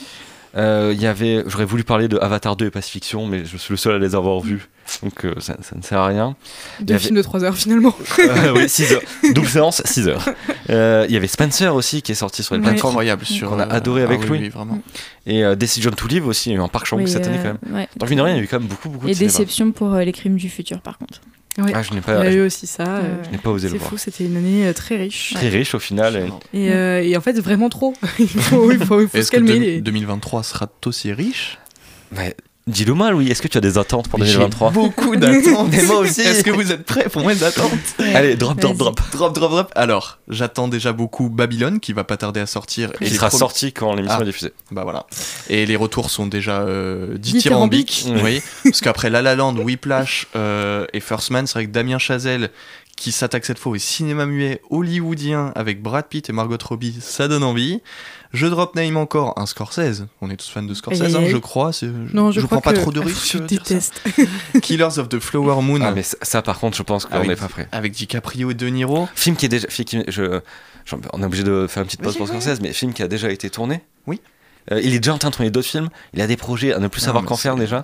il y avait, j'aurais voulu parler de Avatar 2 et Pacifiction, mais je suis le seul à les avoir vus, donc euh, ça, ça ne sert à rien. Deux avait- films de 3 heures finalement. Euh, oui, 6 heures. Double séance, 6 heures. Euh, Il y avait Spencer aussi qui est sorti sur les Ouais. plateformes. Incroyable sur. Qu'on a euh, adoré ah avec oui, lui. oui, vraiment. Et euh, Decision to Live aussi, il y a eu un parc chamboule Oui, cette année euh, quand même. ouais. Dans le de rien, il y a eu quand même beaucoup, beaucoup et de cinéma. Déception pour euh, Les Crimes du Futur par contre Ah, je n'ai Il y pas, a je eu aussi ça. euh, n'ai pas osé le C'est voir. fou, c'était une année euh, très riche. Très riche au final. et- Et, euh, et en fait, vraiment trop. il faut, il faut, il faut Est-ce se que calmer. les- 2023 sera aussi riche? Ouais. Dis-le moi, Louis, est-ce que tu as des attentes pour Mais j'ai 2023 Beaucoup d'attentes. Mais moi aussi. Est-ce que vous êtes prêts pour mes attentes Allez, drop, drop, drop. Drop, drop, drop. Alors, j'attends déjà beaucoup Babylone qui va pas tarder à sortir. Il les sera sorti quand l'émission Ah. est diffusée. Bah voilà. Et les retours sont déjà euh, Dithyrambiques. voyez Parce qu'après La La Land, Whiplash euh, et First Man, c'est vrai que Damien Chazelle, qui s'attaque cette fois au cinéma muet hollywoodien avec Brad Pitt et Margot Robbie, ça donne envie. Je drop name encore un Scorsese, on est tous fans de Scorsese, hein, je crois. c'est- Non, je, je crois prends pas trop de risques. Je déteste. Killers of the Flower Moon. Ah, mais ça, ça, par contre, je pense qu'on avec, n'est pas prêt. avec DiCaprio et De Niro. Film qui est déjà. film qui- je, je- on est obligé de faire une petite pause pour. Scorsese, mais film qui a déjà été tourné. Oui. Euh, il est déjà en train de tourner d'autres films. Il a des projets à ne plus Non, savoir qu'en faire déjà.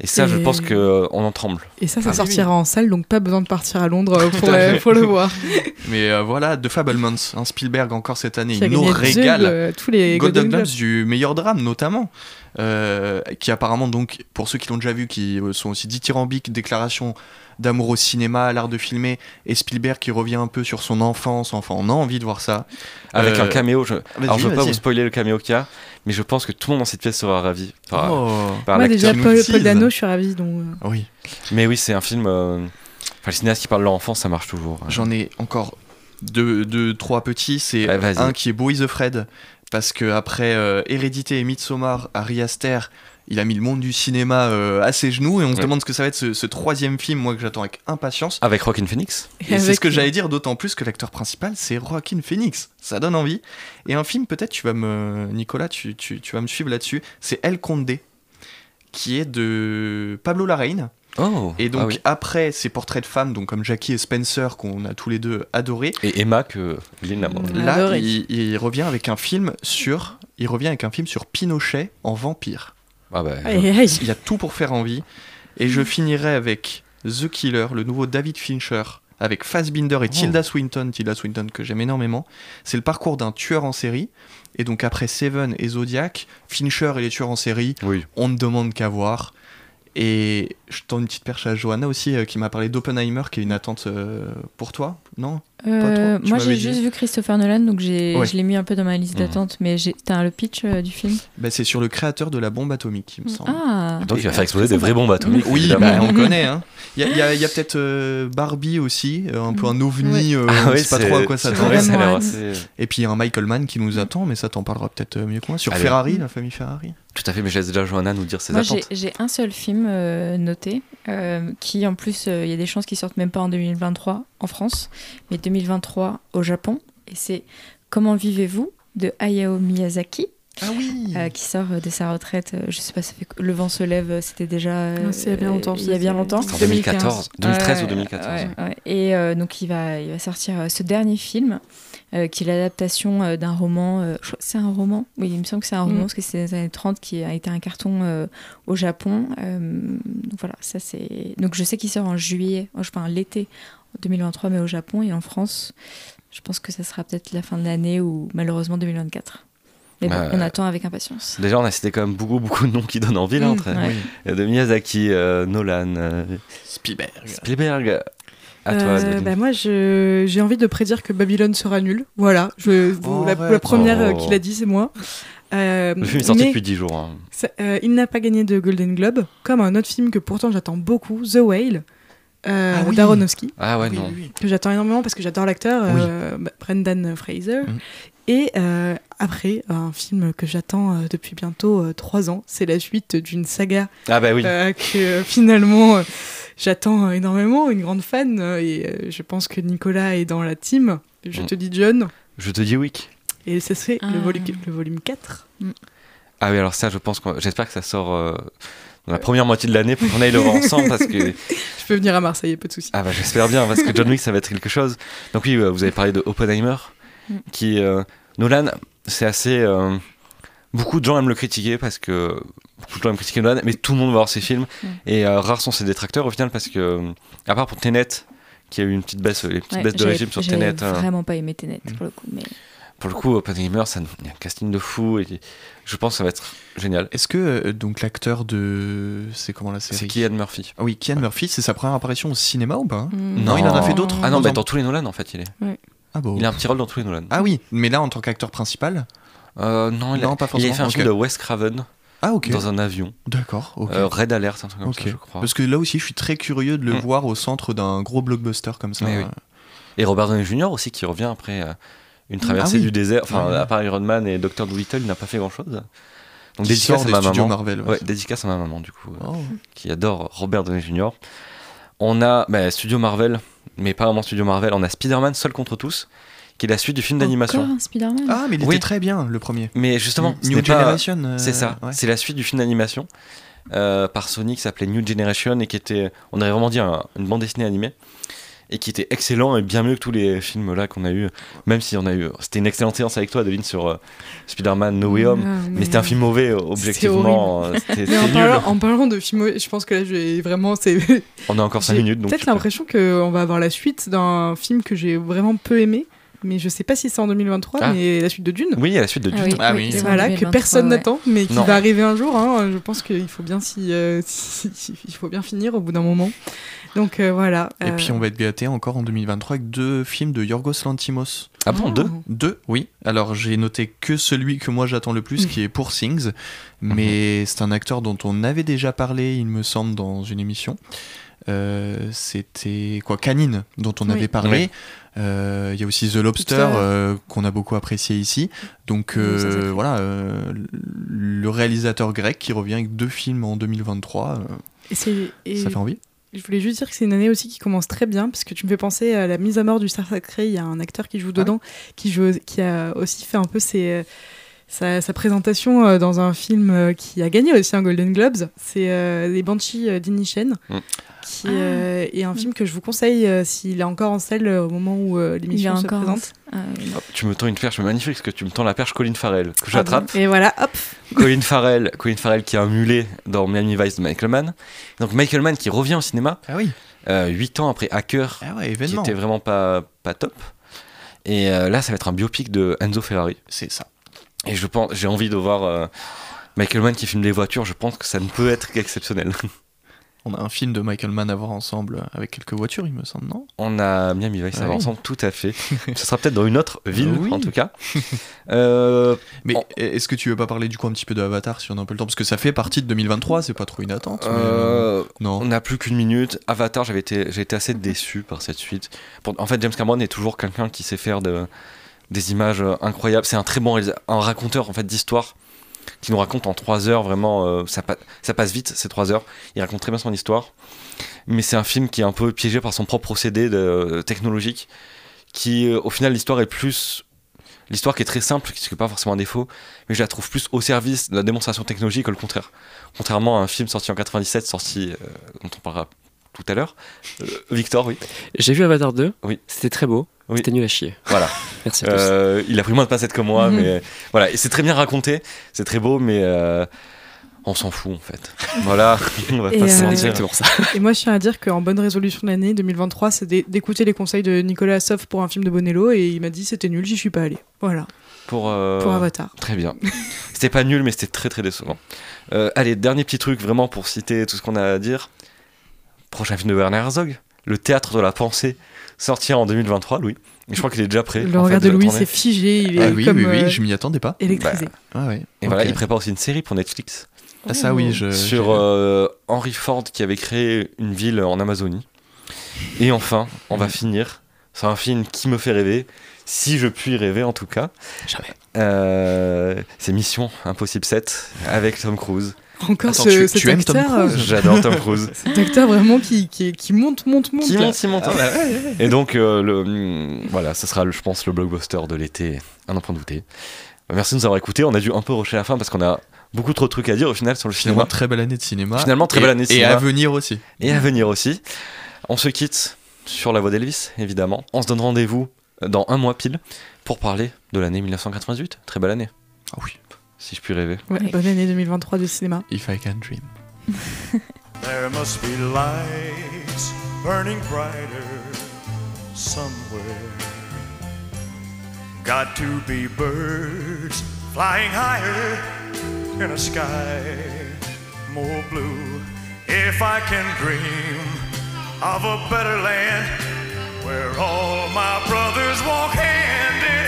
Et ça, je pense qu'on en tremble. Et ça, ça Ah oui, sortira en salle, donc pas besoin de partir à Londres euh, pour, à euh, pour le voir. Mais euh, voilà, The Fablemans, un Spielberg encore cette année, il nous régale. euh, tous les Golden Globes. du meilleur drame notamment, euh, qui apparemment donc, pour ceux qui l'ont déjà vu, qui euh, sont aussi dithyrambiques, déclaration d'amour au cinéma, à l'art de filmer, et Spielberg qui revient un peu sur son enfance, enfin on a envie de voir ça. Avec Euh, un caméo. Je... Alors, je veux pas vous spoiler le caméo qu'il y a, mais je pense que tout le monde dans cette pièce sera ravi par, Oh. par Moi, l'acteur. déjà, Paul. Paul Dano, je suis ravie. Donc, euh, Oui, Mais oui, c'est un film. euh, Enfin, le cinéaste qui parle de leur enfance, ça marche toujours. j'en ai encore deux, deux, trois petits, c'est un qui est Boy the Fred, parce que après euh, Hérédité et Midsommar, Ari Aster, il a mis le monde du cinéma euh, à ses genoux, et on se Ouais. demande ce que ça va être ce, ce troisième film, moi que j'attends avec impatience. Avec Rockin' Phoenix. Et c'est ce que j'allais dire, d'autant plus que l'acteur principal, c'est Joaquin Phoenix. Ça donne envie. Et un film, peut-être, tu vas me. Nicolas, tu, tu- tu vas me suivre là-dessus. C'est El Conde, qui est de Pablo Larraín. Oh Et donc, ah oui. après ces portraits de femmes, donc comme Jackie et Spencer, qu'on a tous les deux adorés, Et Emma, que Lynn a là, Adoré. il, il revient avec un film sur. Il revient avec un film sur Pinochet en vampire. Ah bah, aïe, aïe. Il y a tout pour faire envie. Et je finirai avec The Killer, le nouveau David Fincher, avec Fassbinder et Tilda Swinton, Tilda Swinton que j'aime énormément. C'est le parcours d'un tueur en série. Et donc après Seven et Zodiac, Fincher et les tueurs en série, oui. on ne demande qu'à voir. Et je tends une petite perche à Johanna aussi, euh, qui m'a parlé d'Oppenheimer, qui est une attente euh, pour toi, non? Euh, moi, j'ai juste vu Christopher Nolan, donc j'ai, Ouais. je l'ai mis un peu dans ma liste Mhm. d'attente. Mais t'as le pitch euh, du film? Bah, C'est sur le créateur de la bombe atomique, il me semble. Ah Donc, il va faire exploser des vraies bombes atomiques. Oui, bah, on connaît. Hein. Il y a, peut-être euh, Barbie aussi, euh, un peu un ovni, euh, Ah on oui, sait pas trop à quoi s'attendre. ça assez- Et puis il y a un Michael Mann qui nous attend, mais ça t'en parlera peut-être mieux que moi. Sur Allez. Ferrari, la famille Ferrari. Tout à fait, mais je laisse déjà Johanna nous dire ses Moi, j'ai, attentes. j'ai un seul film euh, noté, euh, qui en plus, euh, il y a des chances qu'il sorte même pas en 2023 en France, mais 2023 au Japon. Et c'est Comment vivez-vous de Hayao Miyazaki. Ah oui euh, qui sort euh, de sa retraite, euh, je sais pas, ça fait le vent se lève, euh, c'était déjà euh, c'est il y a bien longtemps, il y a bien longtemps. C'est en 2014, 2013 ou 2014. Ouais, ouais. Et euh, donc il va, il va sortir euh, ce dernier film, euh, qui est l'adaptation euh, d'un roman. euh, je crois que c'est un roman. Oui, il me semble que c'est un roman Mm. parce que c'est des années 30 qui a été un carton euh, au Japon. Euh, donc voilà, ça c'est. Donc je sais qu'il sort en juillet, je pense l'été 2023, mais au Japon et en France, je pense que ça sera peut-être la fin de l'année ou malheureusement 2024. Mais bon, Euh, on attend avec impatience. Déjà, on a cité quand même beaucoup, beaucoup de noms qui donnent envie là. Mm, entre- ouais. Euh, De Miyazaki, euh, Nolan, euh, Spielberg. Spielberg. À toi, Euh, bah moi, j'ai envie de prédire que Babylone sera nul. Voilà, je, vous- Oh, la, première Oh. qui l'a dit, c'est moi. Euh, Le film est sorti depuis 10 jours. hein. euh, il n'a pas gagné de Golden Globe, comme un autre film que pourtant j'attends beaucoup, The Whale, euh, Ah oui. d'Aronofsky, Ah ouais, Oui, non. oui, oui. que j'attends énormément parce que j'adore l'acteur, Oui. euh, bah, Brendan Fraser. Mhm. Et euh, après, un film que j'attends euh, depuis bientôt euh, trois ans, c'est la suite d'une saga Ah bah oui. euh, que euh, finalement euh, j'attends énormément, une grande fan, euh, et euh, je pense que Nicolas est dans la team. Je Mm. te dis John, Je te dis oui. et ce serait le, Ah. volu- le volume 4. Ah oui, alors ça, je pense que j'espère que ça sort euh, dans la première moitié de l'année pour qu'on aille le voir ensemble parce que Je peux venir à Marseille, pas de souci. ah bah j'espère bien parce que John Wick ça va être quelque chose. Donc oui, euh, vous avez parlé de Oppenheimer, Mm. qui euh, Nolan, c'est assez euh, beaucoup de gens aiment le critiquer parce que beaucoup de gens aiment critiquer Nolan, mais tout le monde va voir ses films Mm. et euh, rares sont ses détracteurs au final parce que à part pour Tenet qui a eu une petite baisse, les petites Ouais, baisses de régime sur Tenet. hein. vraiment pas aimé Tenet Mm. pour le coup, mais Pour le coup, Oppenheimer, ça, il y a un casting de fou et je pense que ça va être génial. Est-ce que euh, donc l'acteur de. C'est comment la série? C'est Kylian Murphy. Ah oui, Kian Murphy, c'est sa première apparition au cinéma ou pas? Hein Mm. Non, il en a fait d'autres Ah non, Dans bah, un- dans tous les Nolan en fait, il est. Ah bon. Il a un petit rôle dans tous les Nolan. Ah oui, mais là en tant qu'acteur principal? Euh, non, il a, Non, pas il a forcément, fait un ok. film de Wes Craven Ah dans un avion. D'accord, ok. Euh, Red Alert, un truc comme ça, je crois. Parce que là aussi, je suis très curieux de le Mm. voir au centre d'un gros blockbuster comme ça. Oui. Et Robert Downey Jr. aussi qui revient après euh, une traversée Ah oui. du désert. Enfin, Ouais. à part Iron Man et Dr. Dolittle, il n'a pas fait grand chose. Donc dédicace à ma maman. Marvel, ouais. Ouais, dédicace à ma maman du coup, euh, Oh. qui adore Robert Downey Jr. On a bah, Studio Marvel. mais pas vraiment studio Marvel. On a Spider-Man Seul contre tous, qui est la suite du film d'animation. Encore un Spider-Man Ah, mais il Oui. était très bien, le premier. Mais justement, New Generation. euh, C'est ça, ouais. c'est la suite du film d'animation euh, par Sony qui s'appelait New Generation et qui était, on aurait vraiment dit, un- une bande dessinée animée et qui était excellent et bien mieux que tous les films là qu'on a eu, même si on a eu, c'était une excellente séance avec toi, Adeline, sur euh, Spider-Man No Way Home, Ah, mais, mais- c'était un film mauvais euh, objectivement, euh, c'était Mais en parlant, en parlant de films, je pense que là, j'ai vraiment. c'est On a encore 5 j'ai minutes donc. Peut-être l'impression qu'on va avoir la suite d'un film que j'ai vraiment peu aimé. Mais je sais pas si c'est en 2023, Ah. mais la suite de Dune. Oui, la suite de Ah Dune. oui, Ah oui, oui. en voilà, que 2023, personne ouais. n'attend, mais qui Non. va arriver un jour. hein. Je pense qu'il faut bien euh, s'y- il faut bien finir au bout d'un moment. Donc euh, voilà. Et puis on va être gâté encore en 2023 avec deux films de Yorgos Lantimos. Ah bon, deux Deux, oui. Alors j'ai noté que celui que moi j'attends le plus, qui est Pour Things, mais c'est un acteur dont on avait déjà parlé, il me semble, dans une émission. Euh, C'était quoi Canine, dont on Oui. avait parlé. Oui. Euh, Il y a aussi The Lobster, euh, qu'on a beaucoup apprécié ici. Donc Oui, ça, ça euh, fait. voilà, euh, le réalisateur grec qui revient avec deux films en 2023, euh, Et c'est- et ça fait envie. Je voulais juste dire que c'est une année aussi qui commence très bien, parce que tu me fais penser à la mise à mort du Star Sacré. Il y a un acteur qui joue dedans, qui, joue, qui a aussi fait un peu ses, sa, sa présentation euh, dans un film euh, qui a gagné aussi un Golden Globes. C'est euh, Les Banshees euh, d'Inishen, Mm. qui Ah. euh, est un film que je vous conseille euh, s'il est encore en salle euh, au moment où euh, l'émission se encore. présente. Ah, oui. Hop, tu me tends une perche magnifique parce que tu me tends la perche Colin Farrell que Ah j'attrape. bon Et voilà, hop Colin Farrell, Colin Farrell qui a un mulet dans Miami Vice de Michael Mann. Donc Michael Mann qui revient au cinéma Ah oui, 8 ans après Hacker, ah ouais, qui était vraiment pas, pas top. Et euh, là, ça va être un biopic de Enzo Ferrari. C'est ça. Et je pense, j'ai envie de voir euh, Michael Mann qui filme des voitures. Je pense que ça ne peut être qu'exceptionnel. On a un film de Michael Mann à voir ensemble avec quelques voitures, il me semble, non? On a Miami Vice, ça Ah va oui. ensemble, tout à fait. Ce sera peut-être dans une autre ville, Oui. en tout cas. Euh, Mais Oh. est-ce que tu veux pas parler du coup un petit peu de Avatar si on a un peu le temps? Parce que ça fait partie de 2023, c'est pas trop une attente. euh, euh, Non. On n'a plus qu'une minute. Avatar, j'avais été, j'ai été assez déçu par cette suite. En fait, James Cameron est toujours quelqu'un qui sait faire de, des images euh, incroyables. C'est un très bon un raconteur en fait d'histoire qui nous raconte en trois heures vraiment. euh, ça, pa- ça passe vite ces trois heures. Il raconte très bien son histoire. Mais c'est un film qui est un peu piégé par son propre procédé de, technologique. Qui, euh, au final, l'histoire est plus L'histoire qui est très simple, qui n'est pas forcément un défaut, mais je la trouve plus au service de la démonstration technologique que le contraire. Contrairement à un film sorti en 97, sorti, euh, dont on parlera tout à l'heure. Euh, Victor, oui. J'ai vu Avatar 2, Oui. c'était très beau, Oui. c'était nul à chier. Voilà. Merci à tous. Euh, il a pris moins de pincettes que moi, Mhm. mais voilà. Et c'est très bien raconté, c'est très beau, mais euh, on s'en fout en fait. voilà, on va Et, pas se mentir. Exactement ça. Et moi, je tiens à dire qu'en bonne résolution de l'année 2023, c'est d'é- d'écouter les conseils de Nicolas Assoff pour un film de Bonello et il m'a dit c'était nul, j'y suis pas allé. Voilà, Pour, euh, pour Avatar. Très bien. C'était pas nul, mais c'était très très décevant. Euh, allez, dernier petit truc vraiment pour citer tout ce qu'on a à dire. Prochain film de Werner Herzog, Le théâtre de la pensée, sortira en 2023, Louis. Et je crois qu'il est déjà prêt. Le regard de Louis, c'est figé, il est Ah oui, comme oui, oui, euh, je m'y attendais pas. électrisé. Ah ouais. Et voilà, il prépare aussi une série pour Netflix Ah ça oui, je. sur euh, Henry Ford qui avait créé une ville en Amazonie. Et enfin, on va finir. C'est un film qui me fait rêver, si je puis rêver en tout cas. Jamais. Euh, c'est Mission Impossible 7 avec Tom Cruise. Encore Attends, ce, tu- cet tu acteur, J'adore Tom Cruise. cet acteur vraiment qui, qui, qui monte, monte, monte. Qui monte, qui monte. Ah ouais, ouais. Et donc, euh, le, mm, voilà, ce sera, je pense, le blockbuster de l'été, à n'en point douter. Merci de nous avoir écoutés. On a dû un peu rusher la fin parce qu'on a beaucoup trop de trucs à dire au final sur le Finalement, cinéma. très belle année de cinéma. Finalement, très Et- belle année de Et cinéma. à venir aussi. Et à venir aussi. On se quitte sur la voix d'Elvis, évidemment. On se donne rendez-vous dans un mois pile pour parler de l'année 1998. Très belle année, Ah oui. Si je puis rêver. Ouais, bonne année 2023 du cinéma. If I can dream. There must be lights burning brighter somewhere. Got to be birds flying higher in a sky more blue. If I can dream of a better land where all my brothers walk hand in hand.